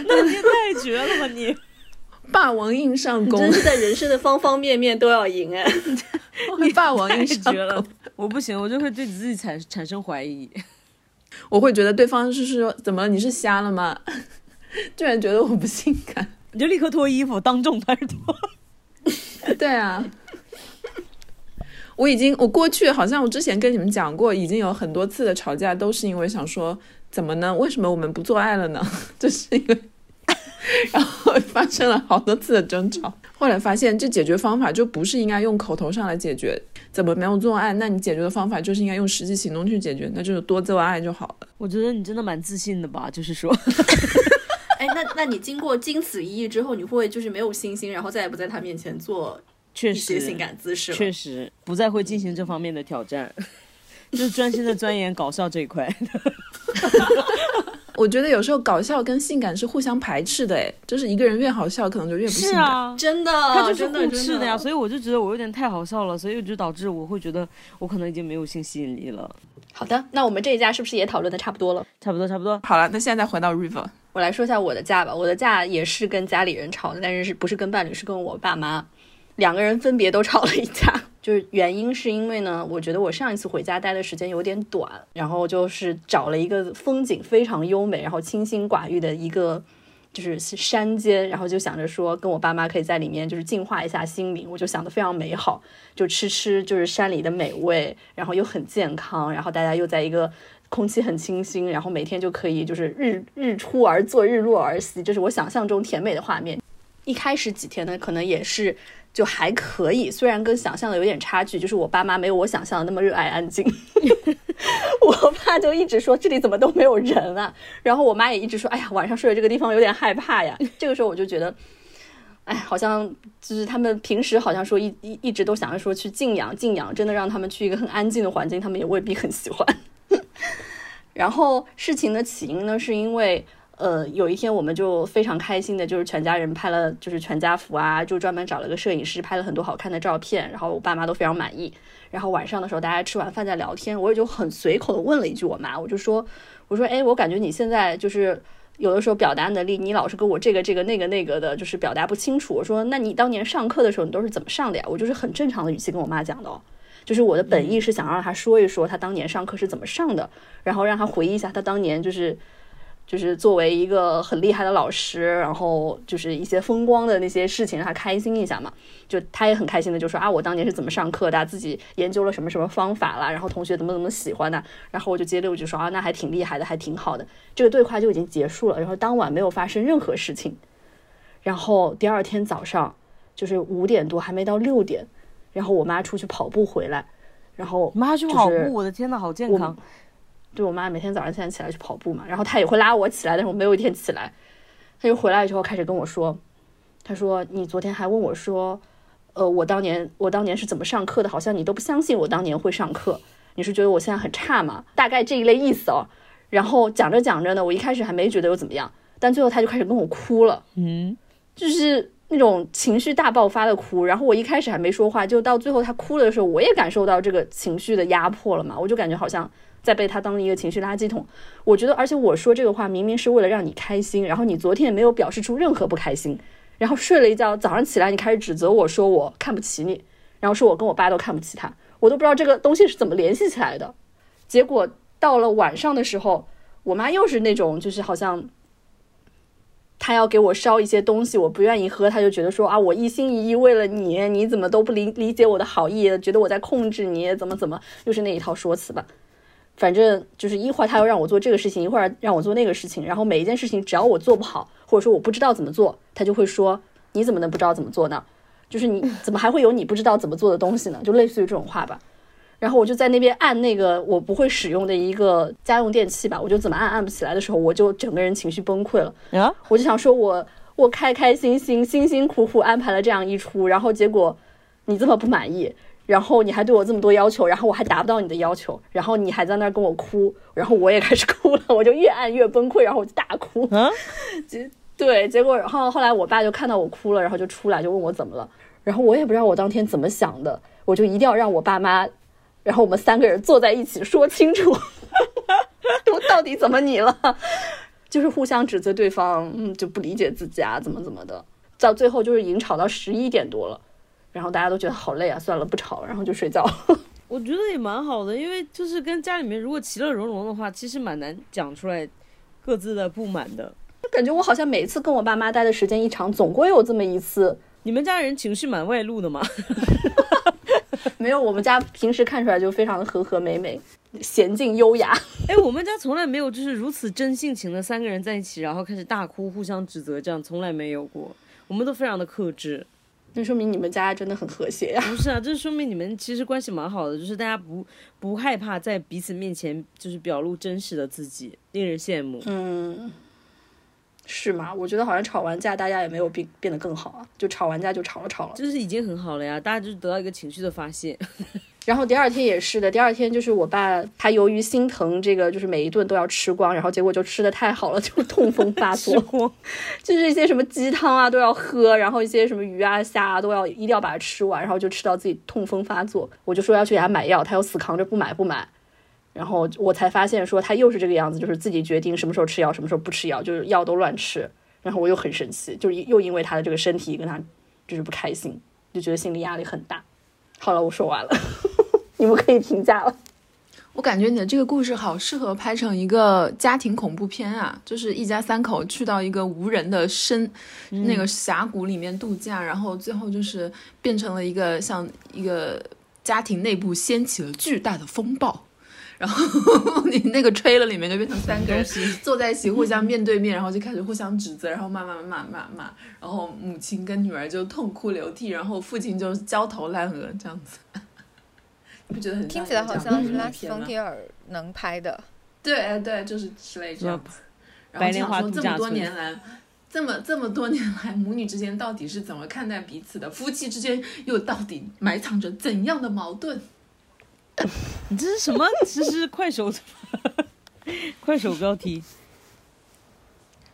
那你也太绝了吧你！霸王硬上弓真，是在人生的方方面面都要赢哎！你霸王硬太上绝了弓。，我不行，我就会对自己产产生怀疑。我会觉得对方是说怎么你是瞎了吗？居然觉得我不性感。你就立刻脱衣服，当众开始脱。对啊，我已经我过去好像我之前跟你们讲过，已经有很多次的吵架都是因为想说怎么呢？为什么我们不做爱了呢？就是因为，然后发生了好多次的争吵。后来发现这解决方法就不是应该用口头上来解决，怎么没有做爱？那你解决的方法就是应该用实际行动去解决，那就是多做爱就好了。我觉得你真的蛮自信的吧？就是说，哎，那那你经过经此一役之后，你会就是没有信心，然后再也不在他面前做确一些实性感姿势？确实不再会进行这方面的挑战，就是专心的钻研搞笑这一块。我觉得有时候搞笑跟性感是互相排斥的，哎，就是一个人越好笑，可能就越不性感。是啊，真的，他就是真的互斥的呀，所以以我就觉得我有点太好笑了，所以就导致我会觉得我可能已经没有性吸引力了。好的，那我们这一家是不是也讨论的差不多了？差不多，差不多。好了，那现在回到 River，我来说一下我的架吧。我的架也是跟家里人吵的，但是是不是跟伴侣，是跟我爸妈，两个人分别都吵了一架。就是原因是因为呢，我觉得我上一次回家待的时间有点短，然后就是找了一个风景非常优美，然后清心寡欲的一个就是山间，然后就想着说跟我爸妈可以在里面就是净化一下心灵，我就想的非常美好，就吃吃就是山里的美味，然后又很健康，然后大家又在一个空气很清新，然后每天就可以就是日日出而作，日落而息，这是我想象中甜美的画面。一开始几天呢，可能也是就还可以，虽然跟想象的有点差距，就是我爸妈没有我想象的那么热爱安静。我爸就一直说这里怎么都没有人啊，然后我妈也一直说，哎呀，晚上睡的这个地方有点害怕呀。这个时候我就觉得。哎，好像就是他们平时好像说一一一直都想着说去静养静养，真的让他们去一个很安静的环境，他们也未必很喜欢。然后事情的起因呢，是因为呃有一天我们就非常开心的，就是全家人拍了就是全家福啊，就专门找了个摄影师拍了很多好看的照片，然后我爸妈都非常满意。然后晚上的时候大家吃完饭在聊天，我也就很随口的问了一句我妈，我就说我说哎，我感觉你现在就是。有的时候表达能力，你老是跟我这个这个那个那个的，就是表达不清楚。我说，那你当年上课的时候，你都是怎么上的呀？我就是很正常的语气跟我妈讲的哦，就是我的本意是想让她说一说她当年上课是怎么上的，然后让她回忆一下她当年就是就是作为一个很厉害的老师，然后就是一些风光的那些事情，让他开心一下嘛。就他也很开心的就说啊，我当年是怎么上课的，自己研究了什么什么方法啦，然后同学怎么怎么喜欢的，然后我就接着我就说啊，那还挺厉害的，还挺好的。这个对话就已经结束了，然后当晚没有发生任何事情。然后第二天早上就是五点多，还没到六点，然后我妈出去跑步回来，然后妈去跑步，我的天呐，好健康！对我妈每天早上现在起来去跑步嘛，然后她也会拉我起来，但是我没有一天起来。她就回来之后开始跟我说，她说你昨天还问我说，呃，我当年我当年是怎么上课的？好像你都不相信我当年会上课，你是觉得我现在很差吗？大概这一类意思哦。然后讲着讲着呢，我一开始还没觉得有怎么样，但最后她就开始跟我哭了，嗯，就是那种情绪大爆发的哭。然后我一开始还没说话，就到最后她哭了的时候，我也感受到这个情绪的压迫了嘛，我就感觉好像。在被他当一个情绪垃圾桶，我觉得，而且我说这个话明明是为了让你开心，然后你昨天也没有表示出任何不开心，然后睡了一觉，早上起来你开始指责我说我看不起你，然后说我跟我爸都看不起他，我都不知道这个东西是怎么联系起来的。结果到了晚上的时候，我妈又是那种就是好像他要给我烧一些东西，我不愿意喝，他就觉得说啊，我一心一意为了你，你怎么都不理理解我的好意，觉得我在控制你，怎么怎么，又是那一套说辞吧。反正就是一会儿他要让我做这个事情，一会儿让我做那个事情，然后每一件事情只要我做不好，或者说我不知道怎么做，他就会说你怎么能不知道怎么做呢？就是你怎么还会有你不知道怎么做的东西呢？就类似于这种话吧。然后我就在那边按那个我不会使用的一个家用电器吧，我就怎么按按不起来的时候，我就整个人情绪崩溃了。啊，我就想说我我开开心心、辛辛苦苦安排了这样一出，然后结果你这么不满意，然后你还对我这么多要求，然后我还达不到你的要求，然后你还在那儿跟我哭，然后我也开始哭了，我就越按越崩溃，然后我就大哭。啊，结对，结果然后后来我爸就看到我哭了，然后就出来就问我怎么了，然后我也不知道我当天怎么想的，我就一定要让我爸妈。然后我们三个人坐在一起说清楚，都到底怎么你了？就是互相指责对方，嗯，就不理解自己啊，怎么怎么的。到最后就是已经吵到十一点多了，然后大家都觉得好累啊，算了，不吵了，然后就睡觉。我觉得也蛮好的，因为就是跟家里面如果其乐融融的话，其实蛮难讲出来各自的不满的。感觉我好像每次跟我爸妈待的时间一长，总归有这么一次。你们家人情绪蛮外露的嘛？没有，我们家平时看出来就非常的和和美美、娴静优雅。哎，我们家从来没有就是如此真性情的三个人在一起，然后开始大哭、互相指责，这样从来没有过。我们都非常的克制。那说明你们家真的很和谐呀。不是啊，这说明你们其实关系蛮好的，就是大家不不害怕在彼此面前就是表露真实的自己，令人羡慕。嗯，是吗？我觉得好像吵完架大家也没有变变得更好啊，就吵完架就吵了吵了。就是已经很好了呀，大家就是得到一个情绪的发泄。然后第二天也是的，第二天就是我爸他由于心疼这个，就是每一顿都要吃光，然后结果就吃的太好了，就痛风发作，就是一些什么鸡汤啊都要喝，然后一些什么鱼啊虾啊都要一定要把它吃完，然后就吃到自己痛风发作，我就说要去给他买药，他又死扛着不买不买，然后我才发现说他又是这个样子，就是自己决定什么时候吃药，什么时候不吃药，就是药都乱吃，然后我又很生气，就是又因为他的这个身体跟他就是不开心，就觉得心理压力很大。好了，我说完了。你们可以评价了。我感觉你的这个故事好适合拍成一个家庭恐怖片啊！就是一家三口去到一个无人的深那个峡谷里面度假，然后最后就是变成了一个像一个家庭内部掀起了巨大的风暴，然后 你那个吹了里面就变成三个人坐在一起，互相面对面，然后就开始互相指责，然后骂骂骂骂骂，然后母亲跟女儿就痛哭流涕，然后父亲就焦头烂额这样子。你不觉得很听起来好像是拉斯冯提尔能拍的，对对，就是之类这样子。然后想说这么多年来，这么这么多年来，母女之间到底是怎么看待彼此的？夫妻之间又到底埋藏着怎样的矛盾？你这是什么？这是快手，快手标题。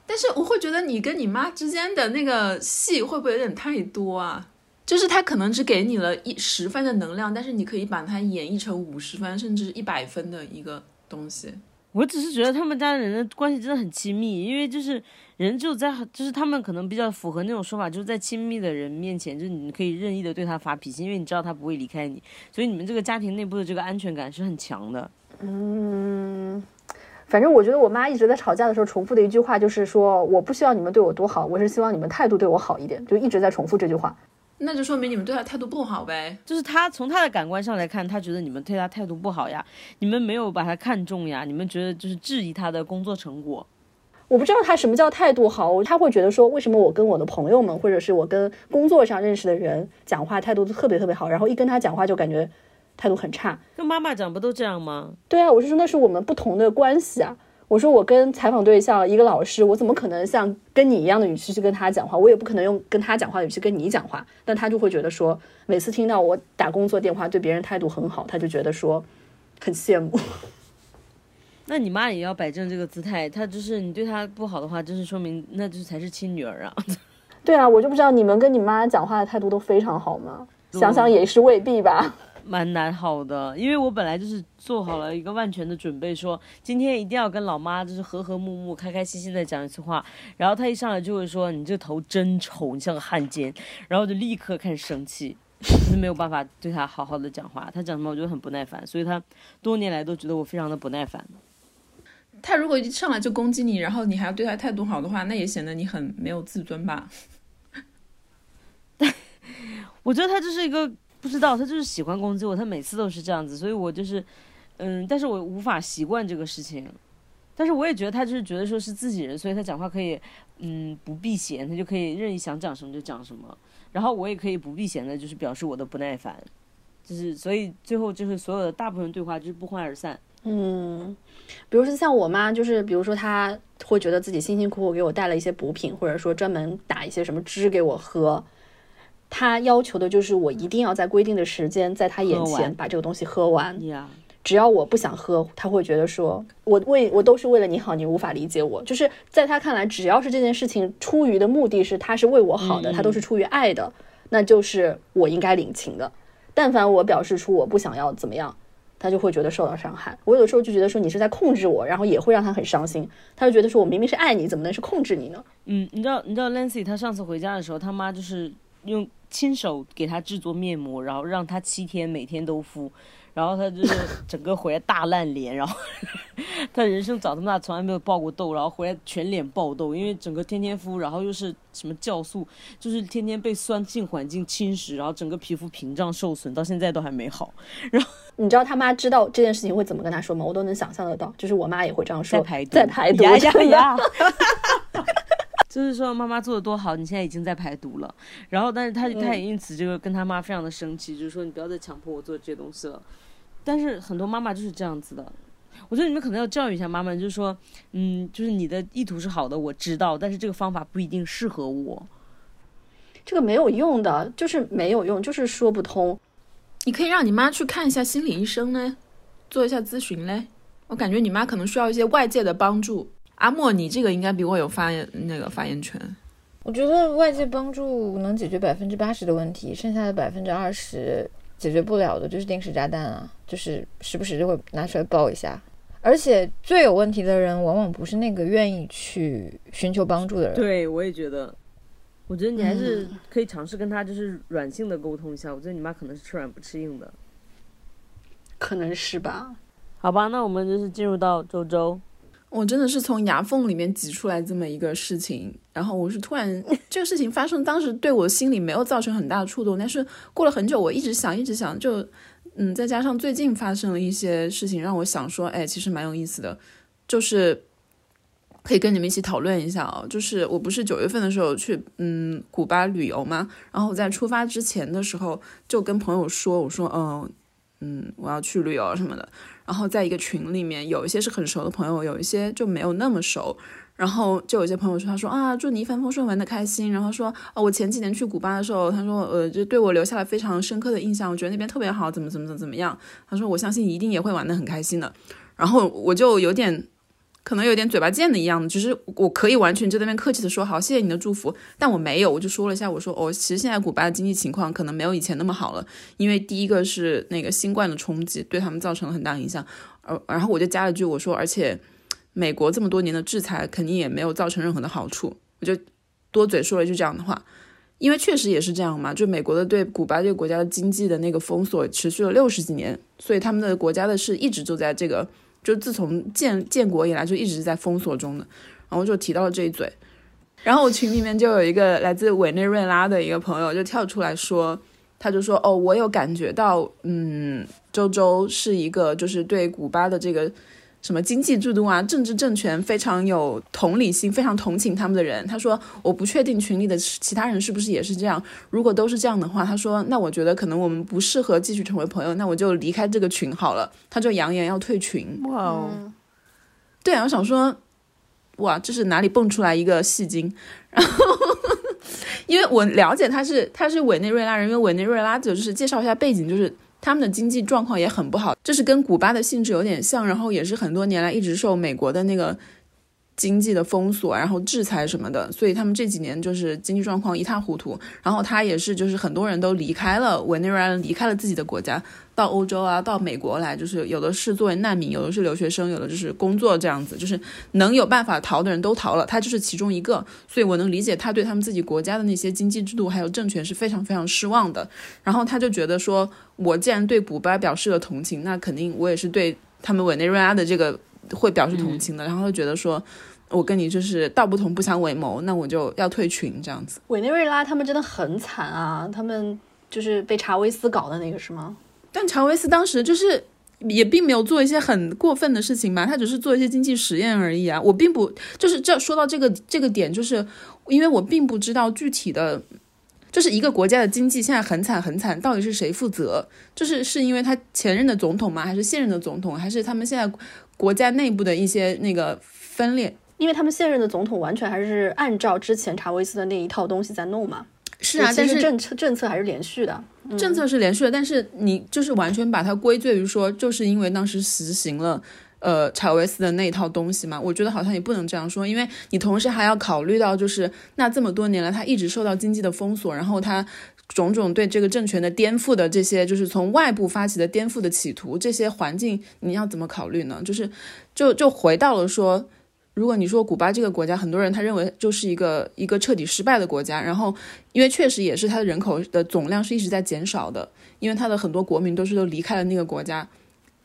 但是我会觉得你跟你妈之间的那个戏会不会有点太多啊？就是他可能只给你了一十分的能量，但是你可以把它演绎成五十分甚至一百分的一个东西。我只是觉得他们家人的关系真的很亲密，因为就是人就在就是他们可能比较符合那种说法，就是在亲密的人面前，就是你可以任意的对他发脾气，因为你知道他不会离开你，所以你们这个家庭内部的这个安全感是很强的。嗯，反正我觉得我妈一直在吵架的时候重复的一句话就是说，我不希望你们对我多好，我是希望你们态度对我好一点，就一直在重复这句话。那就说明你们对他态度不好呗。就是他从他的感官上来看，他觉得你们对他态度不好呀，你们没有把他看重呀，你们觉得就是质疑他的工作成果。我不知道他什么叫态度好，他会觉得说，为什么我跟我的朋友们，或者是我跟工作上认识的人讲话态度都特别特别好，然后一跟他讲话就感觉态度很差。跟妈妈讲不都这样吗？对啊，我是说那是我们不同的关系啊。我说我跟采访对象一个老师，我怎么可能像跟你一样的语气去跟他讲话？我也不可能用跟他讲话的语气跟你讲话。但他就会觉得说，每次听到我打工作电话对别人态度很好，他就觉得说很羡慕。那你妈也要摆正这个姿态，她就是你对她不好的话，就是说明那就才是亲女儿啊。对啊，我就不知道你们跟你妈讲话的态度都非常好吗？想想也是未必吧。蛮难好的，因为我本来就是做好了一个万全的准备，说今天一定要跟老妈就是和和睦睦、开开心心的讲一次话。然后她一上来就会说：“你这头真丑，你像个汉奸。”然后就立刻开始生气，就是没有办法对她好好的讲话。她讲什么我就很不耐烦，所以她多年来都觉得我非常的不耐烦。他如果一上来就攻击你，然后你还要对他态度好的话，那也显得你很没有自尊吧？我觉得他就是一个不知道，他就是喜欢攻击我，他每次都是这样子，所以我就是，嗯，但是我无法习惯这个事情。但是我也觉得他就是觉得说是自己人，所以他讲话可以，嗯，不避嫌，他就可以任意想讲什么就讲什么。然后我也可以不避嫌的，就是表示我的不耐烦，就是所以最后就是所有的大部分对话就是不欢而散。嗯，比如说像我妈，就是比如说她会觉得自己辛辛苦苦给我带了一些补品，或者说专门打一些什么汁给我喝，她要求的就是我一定要在规定的时间，在她眼前把这个东西喝完。呀，只要我不想喝，他会觉得说我为我都是为了你好，你无法理解我。就是在他看来，只要是这件事情出于的目的是他是为我好的，他都是出于爱的，那就是我应该领情的。但凡我表示出我不想要怎么样，他就会觉得受到伤害。我有的时候就觉得说你是在控制我，然后也会让他很伤心。他就觉得说我明明是爱你，怎么能是控制你呢？嗯，你知道你知道 Lancy 他上次回家的时候，他妈就是用亲手给他制作面膜，然后让他七天每天都敷。然后他就是 整个回来大烂脸，然后他人生长这么大从来没有爆过痘，然后回来全脸爆痘，因为整个天天敷，然后又是什么酵素，就是天天被酸性环境侵蚀，然后整个皮肤屏障受损，到现在都还没好。然后 你知道他妈知道这件事情会怎么跟他说吗？我都能想象得到，就是我妈也会这样说，在排毒，在排毒，呀呀呀！就是说妈妈做的多好，你现在已经在排毒了。然后，但是他他也因此这个跟他妈非常的生气，就是说你不要再强迫我做这些东西了。但是很多妈妈就是这样子的，我觉得你们可能要教育一下妈妈，就是说，嗯，就是你的意图是好的，我知道，但是这个方法不一定适合我。这个没有用的，就是没有用，就是说不通。你可以让你妈去看一下心理医生呢，做一下咨询嘞。我感觉你妈可能需要一些外界的帮助。阿莫，你这个应该比我有发言那个发言权。我觉得外界帮助能解决百分之八十的问题，剩下的百分之二十解决不了的就是定时炸弹啊，就是时不时就会拿出来爆一下。而且最有问题的人，往往不是那个愿意去寻求帮助的人。对，我也觉得。我觉得你还是可以尝试跟他就是软性的沟通一下。我觉得你妈可能是吃软不吃硬的。可能是吧。好吧，那我们就是进入到周周。我真的是从牙缝里面挤出来这么一个事情，然后我是突然 这个事情发生，当时对我心里没有造成很大的触动，但是过了很久，我一直想，一直想，就嗯，再加上最近发生了一些事情，让我想说，哎，其实蛮有意思的，就是可以跟你们一起讨论一下哦。就是我不是九月份的时候去嗯古巴旅游嘛，然后我在出发之前的时候就跟朋友说，我说嗯嗯我要去旅游什么的。然后在一个群里面，有一些是很熟的朋友，有一些就没有那么熟。然后就有些朋友说，他说啊，祝你一帆风顺，玩的开心。然后说，哦，我前几年去古巴的时候，他说，呃，就对我留下了非常深刻的印象，我觉得那边特别好，怎么怎么怎么怎么样。他说，我相信一定也会玩的很开心的。然后我就有点。可能有点嘴巴贱的一样的，只是我可以完全就在那边客气的说好，谢谢你的祝福，但我没有，我就说了一下，我说哦，其实现在古巴的经济情况可能没有以前那么好了，因为第一个是那个新冠的冲击对他们造成了很大影响，而，然后我就加了句我说，而且美国这么多年的制裁肯定也没有造成任何的好处，我就多嘴说了一句这样的话，因为确实也是这样嘛，就美国的对古巴这个国家的经济的那个封锁持续了六十几年，所以他们的国家的是一直就在这个。就自从建建国以来就一直在封锁中的，然后就提到了这一嘴，然后我群里面就有一个来自委内瑞拉的一个朋友就跳出来说，他就说哦，我有感觉到，嗯，周周是一个就是对古巴的这个。什么经济制度啊，政治政权非常有同理心，非常同情他们的人。他说：“我不确定群里的其他人是不是也是这样。如果都是这样的话，他说，那我觉得可能我们不适合继续成为朋友，那我就离开这个群好了。”他就扬言要退群。哇哦，对啊，我想说，哇，这是哪里蹦出来一个戏精？然后，因为我了解他是他是委内瑞拉人，因为委内瑞拉就是介绍一下背景，就是。他们的经济状况也很不好，这是跟古巴的性质有点像，然后也是很多年来一直受美国的那个经济的封锁，然后制裁什么的，所以他们这几年就是经济状况一塌糊涂。然后他也是，就是很多人都离开了委内瑞拉，离开了自己的国家。到欧洲啊，到美国来，就是有的是作为难民，有的是留学生，有的就是工作这样子，就是能有办法逃的人都逃了，他就是其中一个。所以我能理解他对他们自己国家的那些经济制度还有政权是非常非常失望的。然后他就觉得说，我既然对古巴表示了同情，那肯定我也是对他们委内瑞拉的这个会表示同情的，然后会觉得说。我跟你就是道不同不相为谋，那我就要退群这样子。委内瑞拉他们真的很惨啊，他们就是被查韦斯搞的那个是吗？但查韦斯当时就是也并没有做一些很过分的事情嘛，他只是做一些经济实验而已啊。我并不就是这说到这个这个点，就是因为我并不知道具体的，就是一个国家的经济现在很惨很惨，到底是谁负责？就是是因为他前任的总统吗？还是现任的总统？还是他们现在国家内部的一些那个分裂？因为他们现任的总统完全还是按照之前查韦斯的那一套东西在弄嘛。是啊，但是政策政策还是连续的，政策是连续的，但是你就是完全把它归罪于说，就是因为当时实行了呃查韦斯的那一套东西嘛。我觉得好像也不能这样说，因为你同时还要考虑到，就是那这么多年来他一直受到经济的封锁，然后他种种对这个政权的颠覆的这些，就是从外部发起的颠覆的企图，这些环境你要怎么考虑呢？就是就就回到了说。如果你说古巴这个国家，很多人他认为就是一个一个彻底失败的国家，然后因为确实也是它的人口的总量是一直在减少的，因为它的很多国民都是都离开了那个国家，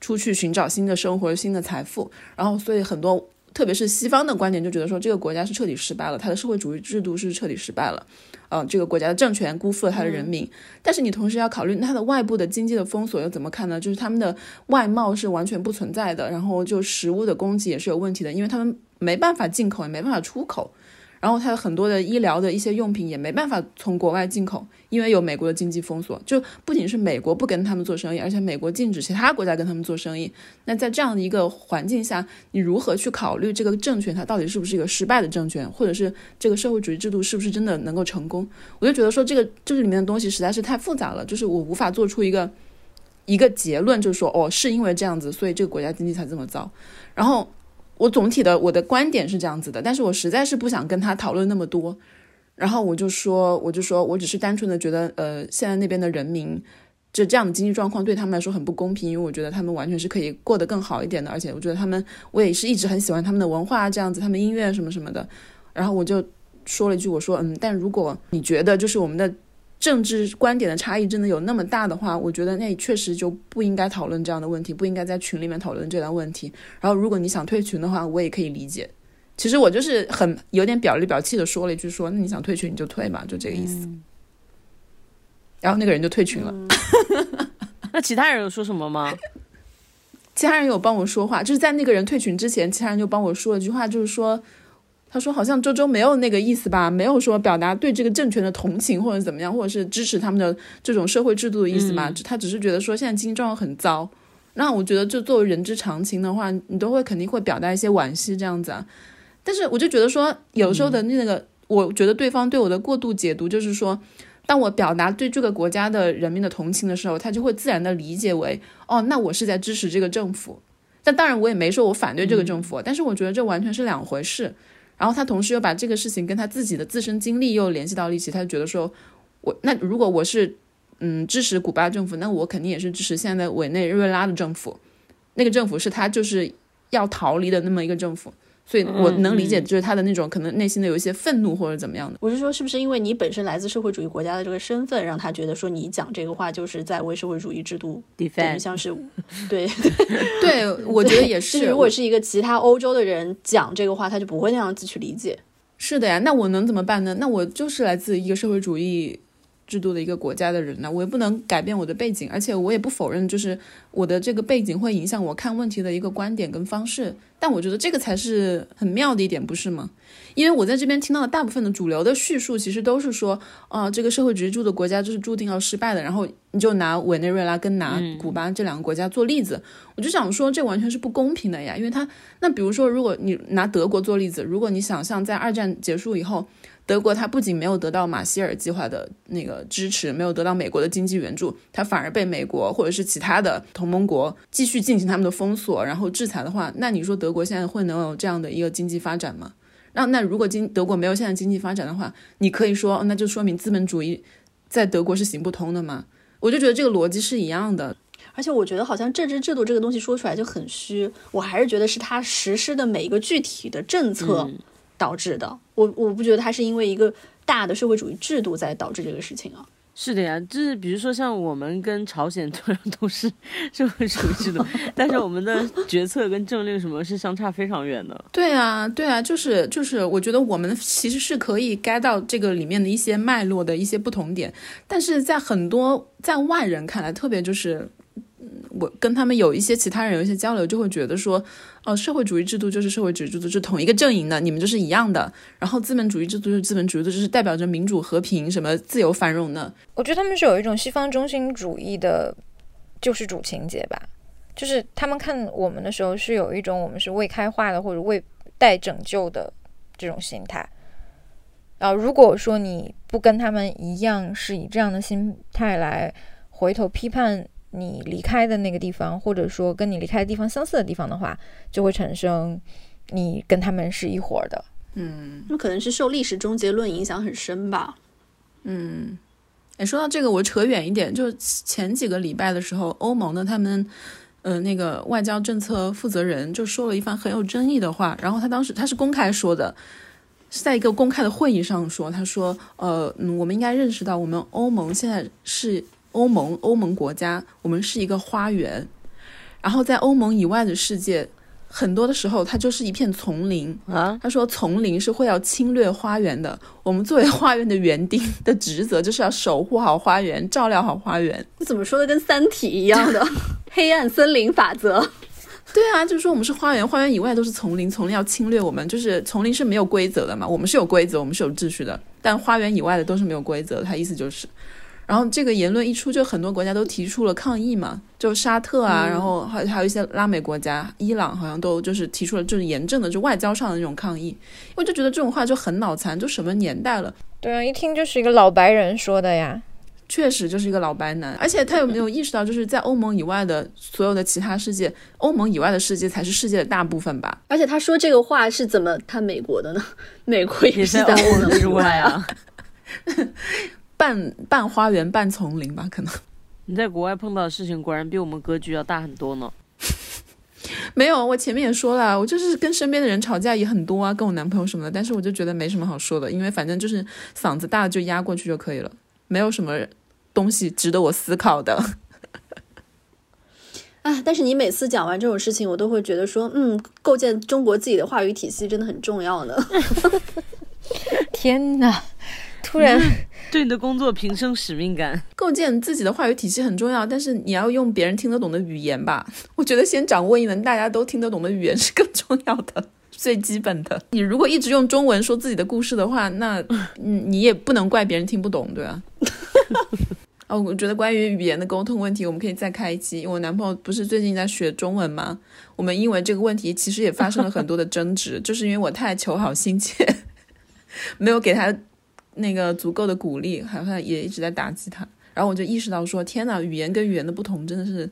出去寻找新的生活、新的财富，然后所以很多特别是西方的观点就觉得说这个国家是彻底失败了，它的社会主义制度是彻底失败了。嗯，这个国家的政权辜负了他的人民，但是你同时要考虑它的外部的经济的封锁又怎么看呢？就是他们的外贸是完全不存在的，然后就食物的供给也是有问题的，因为他们没办法进口，也没办法出口。然后它的很多的医疗的一些用品也没办法从国外进口，因为有美国的经济封锁。就不仅是美国不跟他们做生意，而且美国禁止其他国家跟他们做生意。那在这样的一个环境下，你如何去考虑这个政权它到底是不是一个失败的政权，或者是这个社会主义制度是不是真的能够成功？我就觉得说这个这里面的东西实在是太复杂了，就是我无法做出一个一个结论，就是说哦，是因为这样子，所以这个国家经济才这么糟。然后。我总体的我的观点是这样子的，但是我实在是不想跟他讨论那么多，然后我就说，我就说我只是单纯的觉得，呃，现在那边的人民，这这样的经济状况对他们来说很不公平，因为我觉得他们完全是可以过得更好一点的，而且我觉得他们，我也是一直很喜欢他们的文化这样子，他们音乐什么什么的，然后我就说了一句，我说，嗯，但如果你觉得就是我们的。政治观点的差异真的有那么大的话，我觉得那确实就不应该讨论这样的问题，不应该在群里面讨论这样问题。然后，如果你想退群的话，我也可以理解。其实我就是很有点表里表气的说了一句，说那你想退群你就退嘛，就这个意思。然后那个人就退群了。那其他人有说什么吗？其他人有帮我说话，就是在那个人退群之前，其他人就帮我说了句话，就是说。他说：“好像周周没有那个意思吧，没有说表达对这个政权的同情或者怎么样，或者是支持他们的这种社会制度的意思嘛？他只是觉得说现在经济状况很糟。那我觉得，就作为人之常情的话，你都会肯定会表达一些惋惜这样子啊。但是我就觉得说，有时候的那个，我觉得对方对我的过度解读，就是说，当我表达对这个国家的人民的同情的时候，他就会自然的理解为，哦，那我是在支持这个政府。但当然，我也没说我反对这个政府，但是我觉得这完全是两回事。”然后他同时又把这个事情跟他自己的自身经历又联系到了一起，他就觉得说，我那如果我是嗯支持古巴政府，那我肯定也是支持现在委内瑞拉的政府，那个政府是他就是要逃离的那么一个政府。所以我能理解，就是他的那种可能内心的有一些愤怒或者怎么样的。我是说，是不是因为你本身来自社会主义国家的这个身份，让他觉得说你讲这个话就是在为社会主义制度，等于像是 对 对，我觉得也是。如果是一个其他欧洲的人讲这个话，他就不会那样子去理解。是的呀，那我能怎么办呢？那我就是来自一个社会主义。制度的一个国家的人呢，我也不能改变我的背景，而且我也不否认，就是我的这个背景会影响我看问题的一个观点跟方式。但我觉得这个才是很妙的一点，不是吗？因为我在这边听到的大部分的主流的叙述，其实都是说，啊，这个社会主义制度的国家就是注定要失败的。然后你就拿委内瑞拉跟拿古巴这两个国家做例子，我就想说，这完全是不公平的呀。因为他那比如说，如果你拿德国做例子，如果你想象在二战结束以后。德国它不仅没有得到马歇尔计划的那个支持，没有得到美国的经济援助，它反而被美国或者是其他的同盟国继续进行他们的封锁，然后制裁的话，那你说德国现在会能有这样的一个经济发展吗？那那如果经德国没有现在经济发展的话，你可以说那就说明资本主义在德国是行不通的吗？我就觉得这个逻辑是一样的，而且我觉得好像政治制度这个东西说出来就很虚，我还是觉得是他实施的每一个具体的政策。导致的，我我不觉得它是因为一个大的社会主义制度在导致这个事情啊。是的呀，就是比如说像我们跟朝鲜 同样都是社会主义制度，但是我们的决策跟政令什么是相差非常远的。对啊，对啊，就是就是，我觉得我们其实是可以 get 到这个里面的一些脉络的一些不同点，但是在很多在外人看来，特别就是。嗯我跟他们有一些其他人有一些交流，就会觉得说，哦、社会主义制度就是社会主义制度，是同一个阵营的，你们就是一样的。然后资本主义制度就是资本主义制度，就是代表着民主、和平、什么自由、繁荣的。我觉得他们是有一种西方中心主义的救世主情节吧，就是他们看我们的时候是有一种我们是未开化的或者未待拯救的这种心态。然后如果说你不跟他们一样是以这样的心态来回头批判你离开的那个地方，或者说跟你离开的地方相似的地方的话，就会产生你跟他们是一伙的。嗯。那可能是受历史终结论影响很深吧。嗯哎，说到这个，我扯远一点，就前几个礼拜的时候，欧盟的他们，呃，那个外交政策负责人就说了一番很有争议的话，然后他当时他是公开说的，是在一个公开的会议上说，他说，呃，嗯，我们应该认识到，我们欧盟现在是欧盟欧盟国家，我们是一个花园，然后在欧盟以外的世界，很多的时候它就是一片丛林，啊，他说：“丛林是会要侵略花园的。我们作为花园的园丁的职责，就是要守护好花园，照料好花园。你怎么说的跟《三体》一样的 黑暗森林法则？对啊，就是说我们是花园，花园以外都是丛林，丛林要侵略我们，就是丛林是没有规则的嘛。我们是有规则，我们是有秩序的，但花园以外的都是没有规则的。他意思就是，然后这个言论一出，就很多国家都提出了抗议嘛，就沙特啊，然后还还有一些拉美国家，伊朗好像都就是提出了就是严正的就外交上的那种抗议。我就觉得这种话就很脑残，就什么年代了。”对啊，一听就是一个老白人说的呀。确实就是一个老白男，而且他有没有意识到，就是在欧盟以外的所有的其他世界，欧盟以外的世界才是世界的大部分吧？而且他说这个话是怎么看美国的呢？美国也是欧在欧盟盟之外啊。啊。半半花园半丛林吧，可能你在国外碰到的事情果然比我们格局要大很多呢。没有。我前面也说了，我就是跟身边的人吵架也很多啊，跟我男朋友什么的，但是我就觉得没什么好说的，因为反正就是嗓子大就压过去就可以了，没有什么东西值得我思考的。啊！但是你每次讲完这种事情，我都会觉得说，嗯，构建中国自己的话语体系真的很重要呢。天哪！突然，对你的工作平生使命感，构建自己的话语体系很重要，但是你要用别人听得懂的语言吧。我觉得先掌握一门大家都听得懂的语言是更重要的，最基本的。你如果一直用中文说自己的故事的话，那嗯，你也不能怪别人听不懂，对吧？哦，我觉得关于语言的沟通问题，我们可以再开一期。因为我男朋友不是最近在学中文吗？我们因为这个问题其实也发生了很多的争执，就是因为我太求好心切，没有给他那个足够的鼓励，好像也一直在打击他。然后我就意识到说，天呐，语言跟语言的不同真的是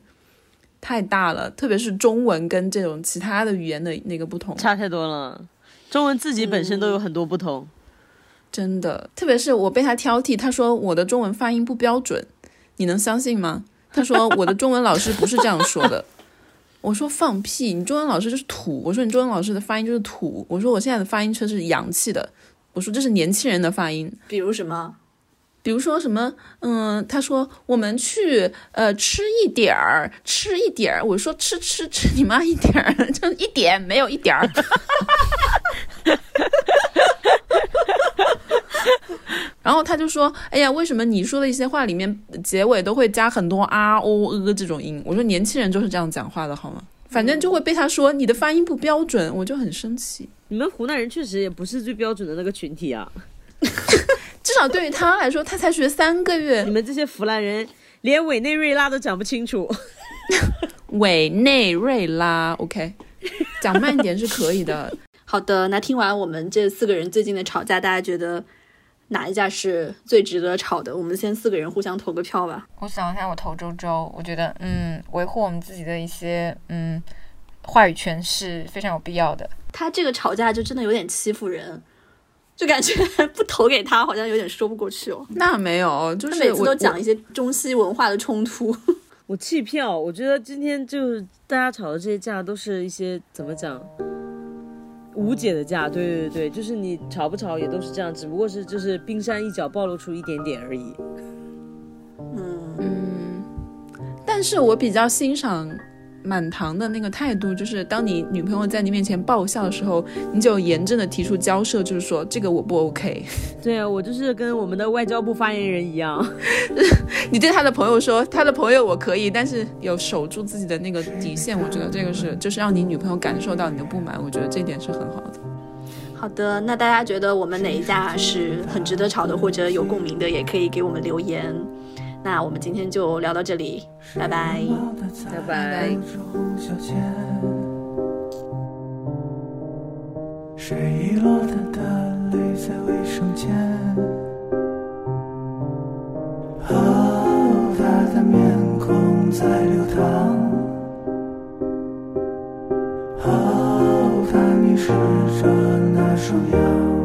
太大了，特别是中文跟这种其他的语言的那个不同，差太多了。中文自己本身都有很多不同。真的，特别是我被他挑剔，他说我的中文发音不标准，你能相信吗？他说我的中文老师不是这样说的。我说放屁，你中文老师就是土。我说你中文老师的发音就是土。我说我现在的发音车是洋气的。我说这是年轻人的发音。比如什么？比如说什么，嗯，他说我们去呃吃一点儿，吃一点儿。我说吃吃吃你妈一点儿，就一点没有一点儿。然后他就说：“哎呀，为什么你说的一些话里面结尾都会加很多啊、哦、呃这种音？”我说：“年轻人就是这样讲话的，好吗？反正就会被他说你的发音不标准，我就很生气。你们湖南人确实也不是最标准的那个群体啊！至少对于他来说，他才学三个月你，们这些湖南人连委内瑞拉都讲不清楚。委内瑞拉，OK，讲慢一点是可以的。好的，那听完我们这四个人最近的吵架，大家觉得哪一架是最值得吵的？我们先四个人互相投个票吧。我想一下，我投周周，我觉得，嗯，维护我们自己的一些，嗯，话语权是非常有必要的。他这个吵架就真的有点欺负人，就感觉不投给他好像有点说不过去哦。那没有，就是每次都讲一些中西文化的冲突。我弃票，我觉得今天就是大家吵的这些架都是一些怎么讲无解的架，对对对，就是你吵不吵也都是这样，只不过是就是冰山一角，暴露出一点点而已。嗯，但是我比较欣赏。满堂的那个态度，就是当你女朋友在你面前爆笑的时候，你就严正的提出交涉，就是说这个我不 OK。对啊，我就是跟我们的外交部发言人一样，你对他的朋友说，他的朋友我可以，但是有守住自己的那个底线，我觉得这个是就是让你女朋友感受到你的不满，我觉得这点是很好的。好的，那大家觉得我们哪一家是很值得吵的，或者有共鸣的，也可以给我们留言。那我们今天就聊到这里，拜拜。拜拜。落的的泪在卫生间？着那双眼。